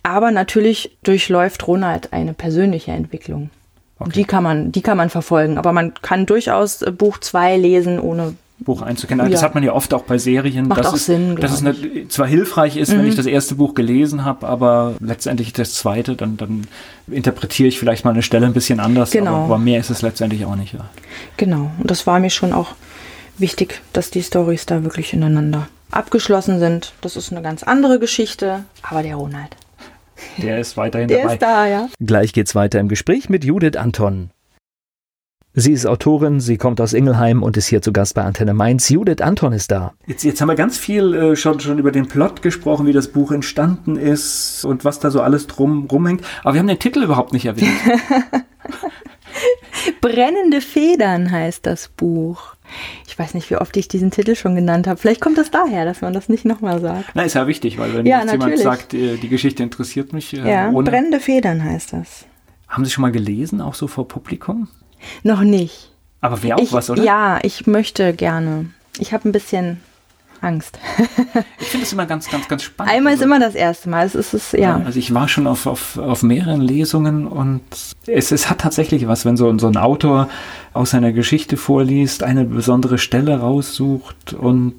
Aber natürlich durchläuft Ronald eine persönliche Entwicklung. Okay. Die kann man, die kann man verfolgen. Aber man kann durchaus äh, Buch 2 lesen, ohne Buch einzukennen. Ja. Das hat man ja oft auch bei Serien, Macht dass, auch es, Sinn, dass es eine, zwar hilfreich ist, mhm. wenn ich das erste Buch gelesen habe, aber letztendlich das zweite, dann, dann interpretiere ich vielleicht mal eine Stelle ein bisschen anders, genau. aber, aber mehr ist es letztendlich auch nicht. Ja. Genau, und das war mir schon auch wichtig, dass die Stories da wirklich ineinander abgeschlossen sind. Das ist eine ganz andere Geschichte, aber der Ronald. Der ist weiterhin der dabei. Ist da, ja. Gleich geht's weiter im Gespräch mit Judith Anton. Sie ist Autorin, sie kommt aus Ingelheim und ist hier zu Gast bei Antenne Mainz. Judith Anton ist da. Jetzt, jetzt haben wir ganz viel äh, schon, schon über den Plot gesprochen, wie das Buch entstanden ist und was da so alles drum rumhängt. Aber wir haben den Titel überhaupt nicht erwähnt. Brennende Federn heißt das Buch. Ich weiß nicht, wie oft ich diesen Titel schon genannt habe. Vielleicht kommt das daher, dass man das nicht nochmal sagt. Na, ist ja wichtig, weil wenn ja, jetzt jemand sagt, äh, die Geschichte interessiert mich. Äh, ja, ohne brennende Federn heißt das. Haben Sie schon mal gelesen, auch so vor Publikum? Noch nicht. Aber wäre auch ich, was, oder? Ja, ich möchte gerne. Ich habe ein bisschen Angst. ich finde es immer ganz, ganz, ganz spannend. Einmal ist also, immer das erste Mal. Es ist es, ja. Also ich war schon auf, auf, auf mehreren Lesungen und es, es hat tatsächlich was, wenn so, so ein Autor aus seiner Geschichte vorliest, eine besondere Stelle raussucht und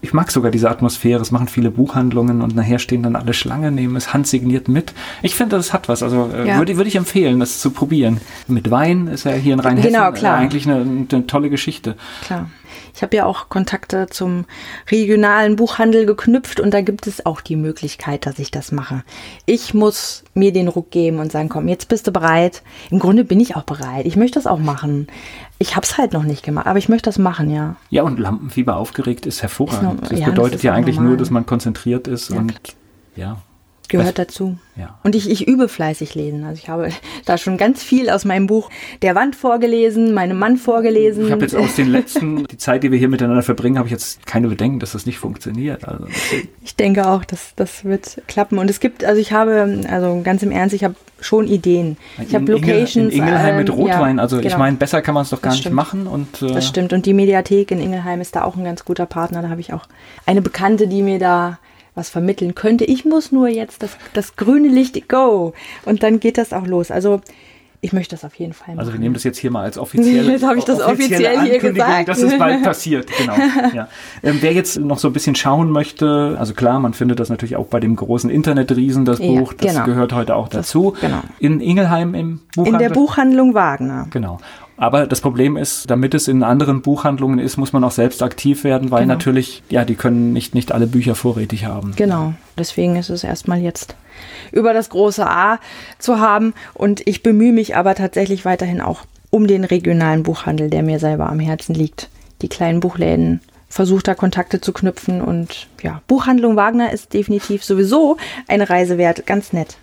ich mag sogar diese Atmosphäre. Es machen viele Buchhandlungen und nachher stehen dann alle Schlange, nehmen es handsigniert mit. Ich finde, das hat was. Also äh, ja. würde, würde ich empfehlen, das zu probieren. Mit Wein ist ja hier in Rheinhessen genau, klar. eigentlich eine, eine tolle Geschichte. Klar. Ich habe ja auch Kontakte zum regionalen Buchhandel geknüpft und da gibt es auch die Möglichkeit, dass ich das mache. Ich muss mir den Ruck geben und sagen, komm, jetzt bist du bereit. Im Grunde bin ich auch bereit. Ich möchte das auch machen. Ich habe es halt noch nicht gemacht, aber ich möchte das machen, ja. Ja, und Lampenfieber aufgeregt ist hervorragend. Ist noch, das ja, bedeutet das ja eigentlich normal. nur, dass man konzentriert ist ja. und ja, Gehört Was? dazu. Ja. Und ich, ich übe fleißig lesen. Also ich habe da schon ganz viel aus meinem Buch Der Wand vorgelesen, meinem Mann vorgelesen. Ich habe jetzt aus den letzten, die Zeit, die wir hier miteinander verbringen, habe ich jetzt keine Bedenken, dass das nicht funktioniert. Also ich denke auch, dass das wird klappen. Und es gibt, also ich habe, also ganz im Ernst, ich habe schon Ideen. Ich habe Locations. In Ingelheim mit ähm, Rotwein. Ja, also genau. ich meine, besser kann man es doch gar nicht machen. Und, äh das stimmt. Und die Mediathek in Ingelheim ist da auch ein ganz guter Partner. Da habe ich auch eine Bekannte, die mir da was vermitteln könnte. Ich muss nur jetzt das, das grüne Licht, go. Und dann geht das auch los. Also ich möchte das auf jeden Fall machen. Also wir nehmen das jetzt hier mal als offizielle Jetzt habe ich das offiziell hier gesagt. dass es bald passiert, genau. Ja. Ähm, wer jetzt noch so ein bisschen schauen möchte, also klar, man findet das natürlich auch bei dem großen Internetriesen, das ja, Buch, das genau. gehört heute auch dazu. Das, genau. In Ingelheim im Buchhandlung? In der Buchhandlung Wagner. Genau. Aber das Problem ist, damit es in anderen Buchhandlungen ist, muss man auch selbst aktiv werden, weil Genau. natürlich, ja, die können nicht, nicht alle Bücher vorrätig haben. Genau. Deswegen ist es erstmal jetzt über das große A zu haben. Und ich bemühe mich aber tatsächlich weiterhin auch um den regionalen Buchhandel, der mir selber am Herzen liegt. Die kleinen Buchläden. Versuche da Kontakte zu knüpfen und ja, Buchhandlung Wagner ist definitiv sowieso eine Reise wert. Ganz nett.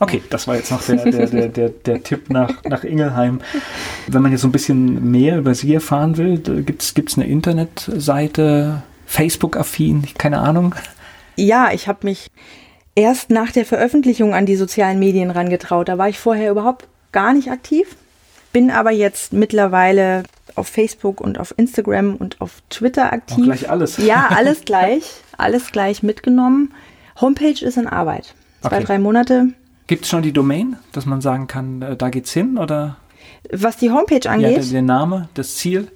Okay, das war jetzt noch der, der, der, der, der Tipp nach, nach Ingelheim. Wenn man jetzt so ein bisschen mehr über Sie erfahren will, gibt es eine Internetseite, Facebook-affin, keine Ahnung. Ja, ich habe mich erst nach der Veröffentlichung an die sozialen Medien rangetraut. Da war ich vorher überhaupt gar nicht aktiv, bin aber jetzt mittlerweile auf Facebook und auf Instagram und auf Twitter Auch aktiv. gleich alles. Ja, alles gleich, alles gleich mitgenommen. Homepage ist in Arbeit. Zwei, Okay. drei Monate. Gibt es schon die Domain, dass man sagen kann, äh, da geht's hin? Oder Was die Homepage ja, angeht, der, der Name, das Ziel?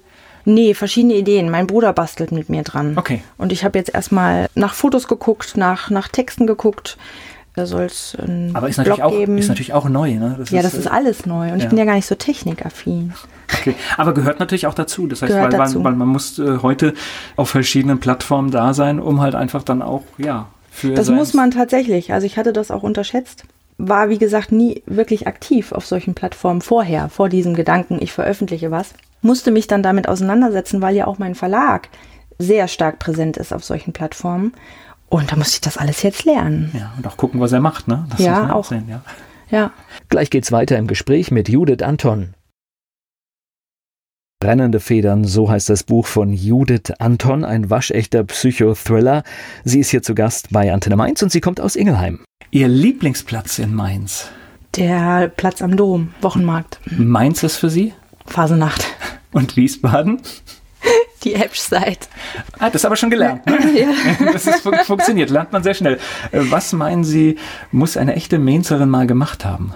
nee, verschiedene Ideen. Mein Bruder bastelt mit mir dran. Okay. Und ich habe jetzt erstmal nach Fotos geguckt, nach, nach Texten geguckt. Da soll es einen Aber ist Blog natürlich, auch, geben. ist natürlich auch neu. Ne? ja, das ist äh, alles neu. Und ja. ich bin ja gar nicht so technikaffin. Okay. Aber gehört natürlich auch dazu. Das heißt, Gehört weil, dazu. Man, weil man muss äh, heute auf verschiedenen Plattformen da sein, um halt einfach dann auch, ja, für Das muss man tatsächlich. Also ich hatte das auch unterschätzt. War, wie gesagt, nie wirklich aktiv auf solchen Plattformen vorher, vor diesem Gedanken, ich veröffentliche was. Musste mich dann damit auseinandersetzen, weil ja auch mein Verlag sehr stark präsent ist auf solchen Plattformen. Und da musste ich das alles jetzt lernen. Ja, und auch gucken, was er macht, ne? Das Ja, muss man auch. sehen, ja. Ja. Gleich geht's weiter im Gespräch mit Judith Anton. Brennende Federn, so heißt das Buch von Judith Anton, ein waschechter Psychothriller. Sie ist hier zu Gast bei Antenne Mainz und sie kommt aus Ingelheim. Ihr Lieblingsplatz in Mainz. Der Platz am Dom, Wochenmarkt, Mainz ist für Sie? Phasenacht, Und Wiesbaden? die Edge-Side. Ah, das ist aber schon gelernt. Ne? Das ist, fun funktioniert, lernt man sehr schnell. Äh, Was meinen Sie, muss eine echte Mainzerin mal gemacht haben?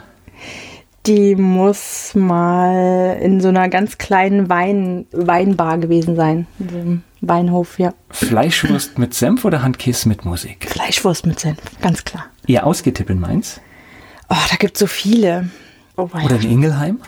Die muss mal in so einer ganz kleinen Wein Weinbar gewesen sein. In so einem Weinhof, ja. Fleischwurst mit Senf oder Handkäse mit Musik? Fleischwurst mit Senf, ganz klar. Ihr Ausgetipp in Mainz? Oh, da gibt es so viele. Oh, Oder in Ingelheim?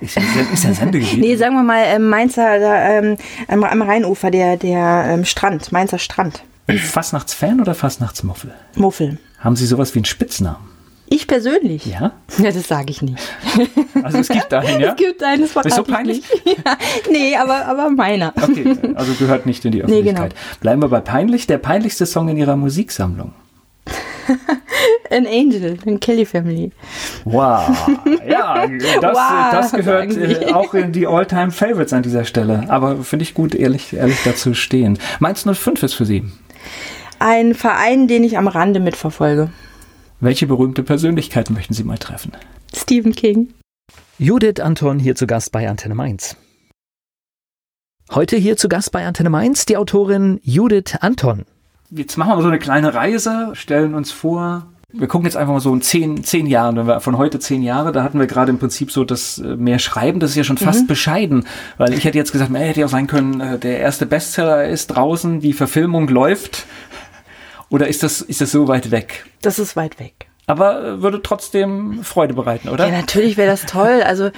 Ist ja, ist ja Sendegebiet. Nee, sagen wir mal, ähm, Mainzer, da, ähm, am, am Rheinufer, der, der ähm, Strand, Mainzer Strand. Fastnachtsfan oder Fastnachtsmuffel? Muffel. Haben Sie sowas wie einen Spitznamen? Ich persönlich? Ja? Ja, das sage ich nicht. Also es gibt einen, ja? Es gibt einen, das Ist so verrate ich nicht. Ja, nee, aber, aber meiner. Okay, also gehört nicht in die Nee, genau. Öffentlichkeit. Bleiben wir bei peinlich. Der peinlichste Song in Ihrer Musiksammlung. An Angel, in Kelly Family. Wow. Ja, das, Wow, das gehört äh, auch in die All-Time Favorites an dieser Stelle. Aber finde ich gut, ehrlich, ehrlich dazu stehen. Mainz 05 ist für Sie. Ein Verein, den ich am Rande mitverfolge. Welche berühmte Persönlichkeit möchten Sie mal treffen? Stephen King. Judith Anton hier zu Gast bei Antenne Mainz. Heute hier zu Gast bei Antenne Mainz die Autorin Judith Anton. Jetzt machen wir mal so eine kleine Reise, stellen uns vor, wir gucken jetzt einfach mal so in zehn, zehn Jahren, wenn wir von heute zehn Jahre, da hatten wir gerade im Prinzip so das äh, mehr Schreiben, das ist ja schon fast bescheiden, weil ich hätte jetzt gesagt, man hätte ja auch sein können, äh, der erste Bestseller ist draußen, die Verfilmung läuft, oder ist das, ist das so weit weg? Das ist weit weg. Aber äh, würde trotzdem Freude bereiten, oder? Ja, natürlich wäre das toll. Also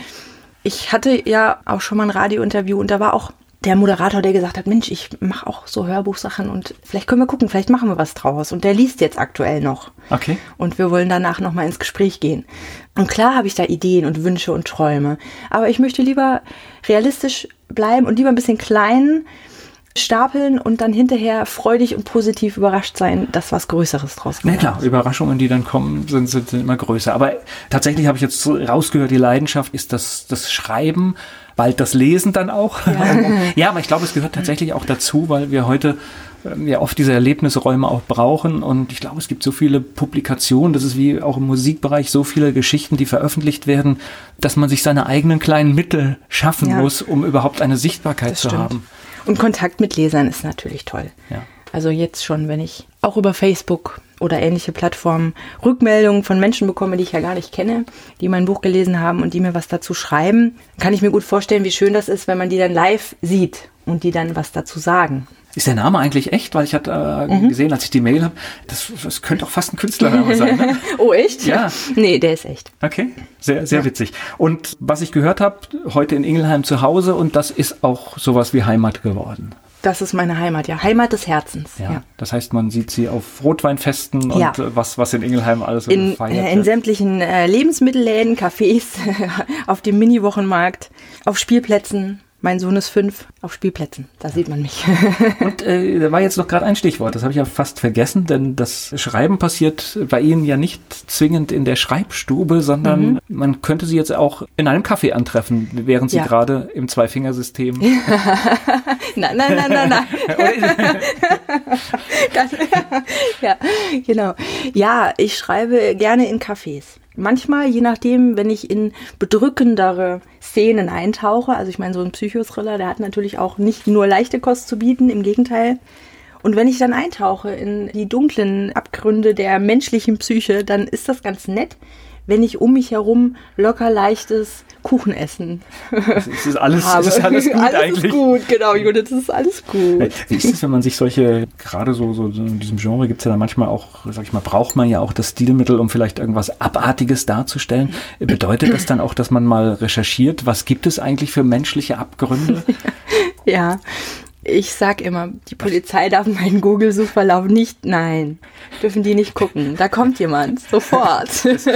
ich hatte ja auch schon mal ein Radiointerview und da war auch der Moderator, der gesagt hat, Mensch, ich mache auch so Hörbuchsachen und vielleicht können wir gucken, vielleicht machen wir was draus. Und der liest jetzt aktuell noch. Okay. Und wir wollen danach nochmal ins Gespräch gehen. Und klar habe ich da Ideen und Wünsche und Träume. Aber ich möchte lieber realistisch bleiben und lieber ein bisschen klein stapeln und dann hinterher freudig und positiv überrascht sein, dass was Größeres draus Na geworden klar, Überraschungen, die dann kommen, sind, sind, sind immer größer. Aber tatsächlich habe ich jetzt rausgehört, die Leidenschaft ist das, das Schreiben, bald das Lesen dann auch. Ja, ja aber ich glaube, es gehört tatsächlich auch dazu, weil wir heute ähm, ja oft diese Erlebnisräume auch brauchen. Und ich glaube, es gibt so viele Publikationen, das ist wie auch im Musikbereich, so viele Geschichten, die veröffentlicht werden, dass man sich seine eigenen kleinen Mittel schaffen Ja. muss, um überhaupt eine Sichtbarkeit Das zu stimmt. haben. Und Kontakt mit Lesern ist natürlich toll. Ja. Also jetzt schon, wenn ich auch über Facebook oder ähnliche Plattformen Rückmeldungen von Menschen bekomme, die ich ja gar nicht kenne, die mein Buch gelesen haben und die mir was dazu schreiben, kann ich mir gut vorstellen, wie schön das ist, wenn man die dann live sieht und die dann was dazu sagen. Ist der Name eigentlich echt? Weil ich hatte äh, mhm. gesehen, als ich die Mail habe, das, das könnte auch fast ein Künstlername sein. Ne? oh, echt? Ja. Nee, der ist echt. Okay, sehr, sehr ja. witzig. Und was ich gehört habe, heute in Ingelheim zu Hause und das ist auch sowas wie Heimat geworden. Das ist meine Heimat, ja. Heimat des Herzens. Ja. ja. Das heißt, man sieht sie auf Rotweinfesten und ja. Äh, was, was in Ingelheim alles in, gefeiert äh, In sämtlichen äh, Lebensmittelläden, Cafés, auf dem Mini-Wochenmarkt, auf Spielplätzen. Mein Sohn ist fünf auf Spielplätzen. Da sieht man mich. Und äh, da war jetzt noch gerade ein Stichwort, das habe ich ja fast vergessen, denn das Schreiben passiert bei Ihnen ja nicht zwingend in der Schreibstube, sondern mhm. man könnte Sie jetzt auch in einem Café antreffen, während Sie ja. gerade im Zweifingersystem. nein, nein, nein, nein, nein. ja, genau. Ja, ich schreibe gerne in Cafés. Manchmal, je nachdem, wenn ich in bedrückendere Szenen eintauche, also ich meine, so ein Psychothriller, der hat natürlich auch nicht nur leichte Kost zu bieten, im Gegenteil. Und wenn ich dann eintauche in die dunklen Abgründe der menschlichen Psyche, dann ist das ganz nett, wenn ich um mich herum locker leichtes Kuchenessen es ist alles, habe. Es ist alles gut alles eigentlich. Ist gut, genau, Judith, es ist alles gut. Wie ist es, wenn man sich solche, gerade so, so, so in diesem Genre gibt es ja dann manchmal auch, sag ich mal, braucht man ja auch das Stilmittel, um vielleicht irgendwas Abartiges darzustellen. Bedeutet das dann auch, dass man mal recherchiert, was gibt es eigentlich für menschliche Abgründe? ja, ich sag immer, die Polizei darf meinen Google-Suchverlauf nicht, nein, dürfen die nicht gucken. Da kommt jemand, sofort. Das,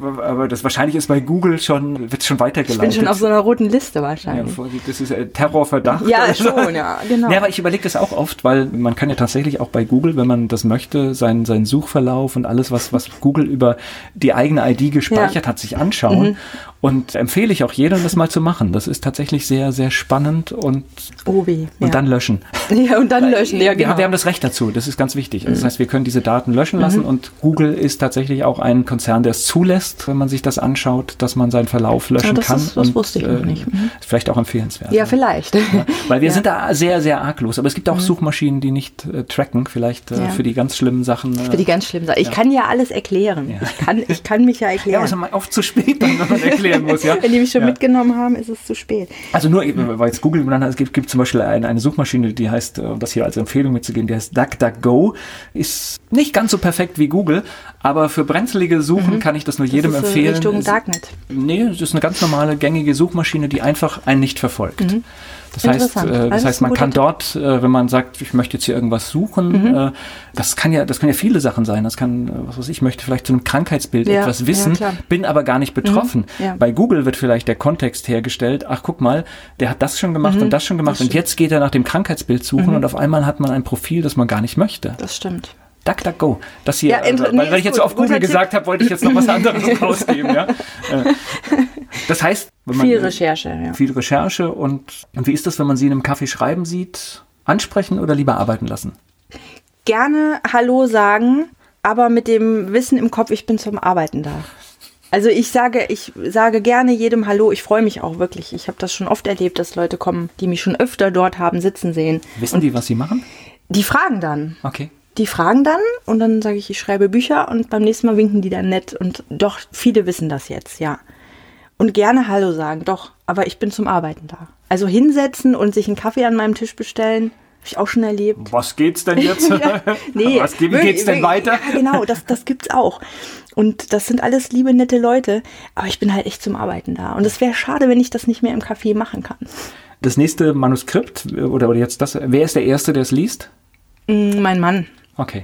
aber das wahrscheinlich ist bei Google schon, wird schon weitergeleitet. Ich bin schon auf so einer roten Liste wahrscheinlich. Ja, das ist Terrorverdacht. Ja, schon, ja, genau. Ja, aber ich überlege das auch oft, weil man kann ja tatsächlich auch bei Google, wenn man das möchte, seinen, seinen Suchverlauf und alles, was, was Google über die eigene ID gespeichert ja. hat, sich anschauen. Mhm. Und empfehle ich auch jedem, das mal zu machen. Das ist tatsächlich sehr, sehr spannend und, Obi, und ja. dann löschen. Ja, und dann löschen, ja, genau. Wir haben das Recht dazu, das ist ganz wichtig. Also das heißt, wir können diese Daten löschen lassen mhm. und Google ist tatsächlich auch ein Konzern, der es zulässt, wenn man sich das anschaut, dass man seinen Verlauf löschen ja, das kann. Ist, das und, wusste ich noch nicht. Mhm. Vielleicht auch empfehlenswert. Ja, vielleicht. Ja, weil wir sind da sehr, sehr arglos. Aber es gibt auch mhm. Suchmaschinen, die nicht äh, tracken, vielleicht äh, für die ganz schlimmen Sachen. Äh, für die ganz schlimmen Sachen. Ich kann ja alles erklären. Ich, kann, ich kann mich ja erklären. Ja, aber es ist oft zu spät, dann, wenn man erklären muss. Ja? wenn die mich schon ja. mitgenommen haben, ist es zu spät. Also nur, weil jetzt Google genannt hat, es gibt, gibt zum Beispiel eine, eine Suchmaschine, die heißt, um das hier als Empfehlung mitzugeben, die heißt DuckDuckGo. Ist nicht ganz so perfekt wie Google, aber für brenzlige Suchen mhm. kann ich das nur das jedem ist empfehlen. Richtung Darknet. Nee, es ist eine ganz normale, gängige Suchmaschine, die einfach einen nicht verfolgt. Mhm. Das heißt, äh, das heißt, man kann dort, äh, wenn man sagt, ich möchte jetzt hier irgendwas suchen, mhm. äh, das kann ja, das können ja viele Sachen sein. Das kann, äh, was weiß ich, möchte vielleicht zu einem Krankheitsbild ja, etwas wissen, ja, bin aber gar nicht betroffen. Mhm, ja. Bei Google wird vielleicht der Kontext hergestellt. Ach, guck mal, der hat das schon gemacht mhm, und das schon gemacht das und jetzt geht er nach dem Krankheitsbild suchen mhm. und auf einmal hat man ein Profil, das man gar nicht möchte. Das stimmt. DuckDuckGo. Das hier, ja, äh, weil, nee, weil ich jetzt gut, auf Google gesagt habe, wollte ich jetzt noch was anderes rausgeben. Ja? Äh, das heißt, wenn man, viel Recherche. Ja. Viel Recherche und, und wie ist das, wenn man sie in einem Kaffee schreiben sieht? Ansprechen oder lieber arbeiten lassen? Gerne Hallo sagen, aber mit dem Wissen im Kopf, ich bin zum Arbeiten da. Also ich sage, ich sage gerne jedem Hallo. Ich freue mich auch wirklich. Ich habe das schon oft erlebt, dass Leute kommen, die mich schon öfter dort haben sitzen sehen. Wissen und die, was sie machen? Die fragen dann. Okay die fragen dann und dann sage ich, ich schreibe Bücher und beim nächsten Mal winken die dann nett und doch, viele wissen das jetzt, ja. Und gerne Hallo sagen, doch, aber ich bin zum Arbeiten da. Also hinsetzen und sich einen Kaffee an meinem Tisch bestellen, habe ich auch schon erlebt. Was geht's denn jetzt? ja, nee, Was, wie geht's denn weiter? Ja, genau, das, das gibt's auch. Und das sind alles liebe, nette Leute, aber ich bin halt echt zum Arbeiten da. Und es wäre schade, wenn ich das nicht mehr im Café machen kann. Das nächste Manuskript, oder, oder jetzt das, wer ist der Erste, der es liest? Mm, mein Mann. Okay.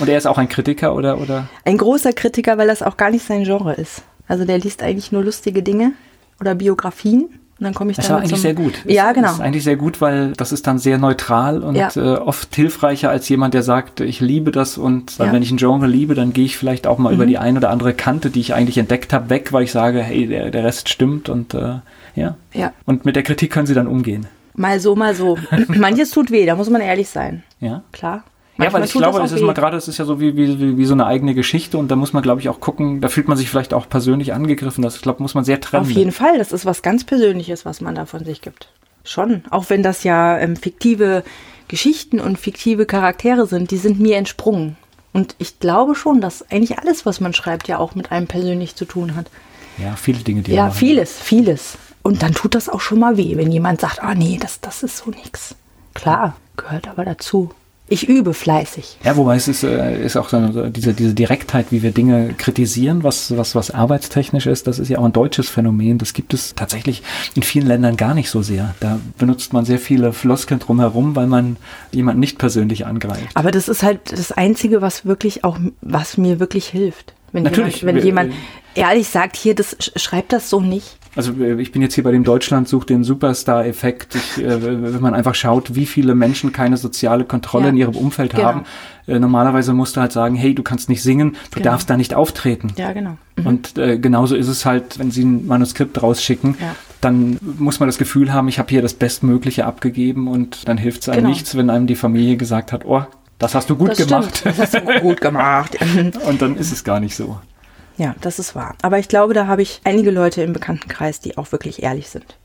Und er ist auch ein Kritiker oder, oder? Ein großer Kritiker, weil das auch gar nicht sein Genre ist. Also der liest eigentlich nur lustige Dinge oder Biografien. Und dann komme ich das war eigentlich sehr gut. Ja, genau. Das ist eigentlich sehr gut, weil das ist dann sehr neutral und ja. äh, oft hilfreicher als jemand, der sagt, ich liebe das und ja. wenn ich ein Genre liebe, dann gehe ich vielleicht auch mal mhm. über die ein oder andere Kante, die ich eigentlich entdeckt habe, weg, weil ich sage, hey, der, der Rest stimmt und äh, ja. ja. Und mit der Kritik können sie dann umgehen. Mal so, mal so. Manches tut weh, da muss man ehrlich sein. Ja. Klar. Manchmal ja, weil ich glaube, es ist mal gerade, es ist ja so wie, wie, wie so eine eigene Geschichte und da muss man, glaube ich, auch gucken, da fühlt man sich vielleicht auch persönlich angegriffen. Das, ich glaube, muss man sehr trennen. Auf jeden Fall, das ist was ganz Persönliches, was man da von sich gibt. Schon. Auch wenn das ja ähm, fiktive Geschichten und fiktive Charaktere sind, die sind mir entsprungen. Und ich glaube schon, dass eigentlich alles, was man schreibt, ja auch mit einem persönlich zu tun hat. Ja, viele Dinge, die Ja, vieles, vieles. Und dann tut das auch schon mal weh, wenn jemand sagt, ah nee, das, das ist so nix. Klar, gehört aber dazu. Ich übe fleißig. Ja, wobei es ist, äh, ist auch so diese, diese Direktheit, wie wir Dinge kritisieren, was, was, was arbeitstechnisch ist, das ist ja auch ein deutsches Phänomen. Das gibt es tatsächlich in vielen Ländern gar nicht so sehr. Da benutzt man sehr viele Floskeln drumherum, weil man jemanden nicht persönlich angreift. Aber das ist halt das Einzige, was wirklich auch, was mir wirklich hilft. Wenn Natürlich. jemand, wenn jemand ehrlich sagt, hier, das schreibt das so nicht. Also äh, ich bin jetzt hier bei dem Deutschland sucht den Superstar-Effekt. Äh, wenn man einfach schaut, wie viele Menschen keine soziale Kontrolle Ja. in ihrem Umfeld Genau. haben. Äh, normalerweise musst du halt sagen, hey, du kannst nicht singen, du Genau. darfst da nicht auftreten. Ja, genau. Und äh, genauso ist es halt, wenn sie ein Manuskript rausschicken, Ja. dann muss man das Gefühl haben, ich habe hier das Bestmögliche abgegeben und dann hilft es einem Genau. nichts, wenn einem die Familie gesagt hat, oh, das hast du gut das gemacht. Stimmt. Das hast du gut gemacht. Und dann ist es gar nicht so. Ja, das ist wahr. Aber ich glaube, da habe ich einige Leute im Bekanntenkreis, die auch wirklich ehrlich sind.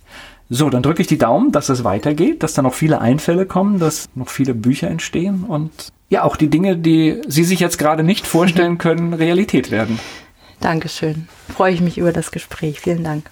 So, dann drücke ich die Daumen, dass es weitergeht, dass da noch viele Einfälle kommen, dass noch viele Bücher entstehen und ja, auch die Dinge, die Sie sich jetzt gerade nicht vorstellen können, Realität werden. Dankeschön. Freue ich mich über das Gespräch. Vielen Dank.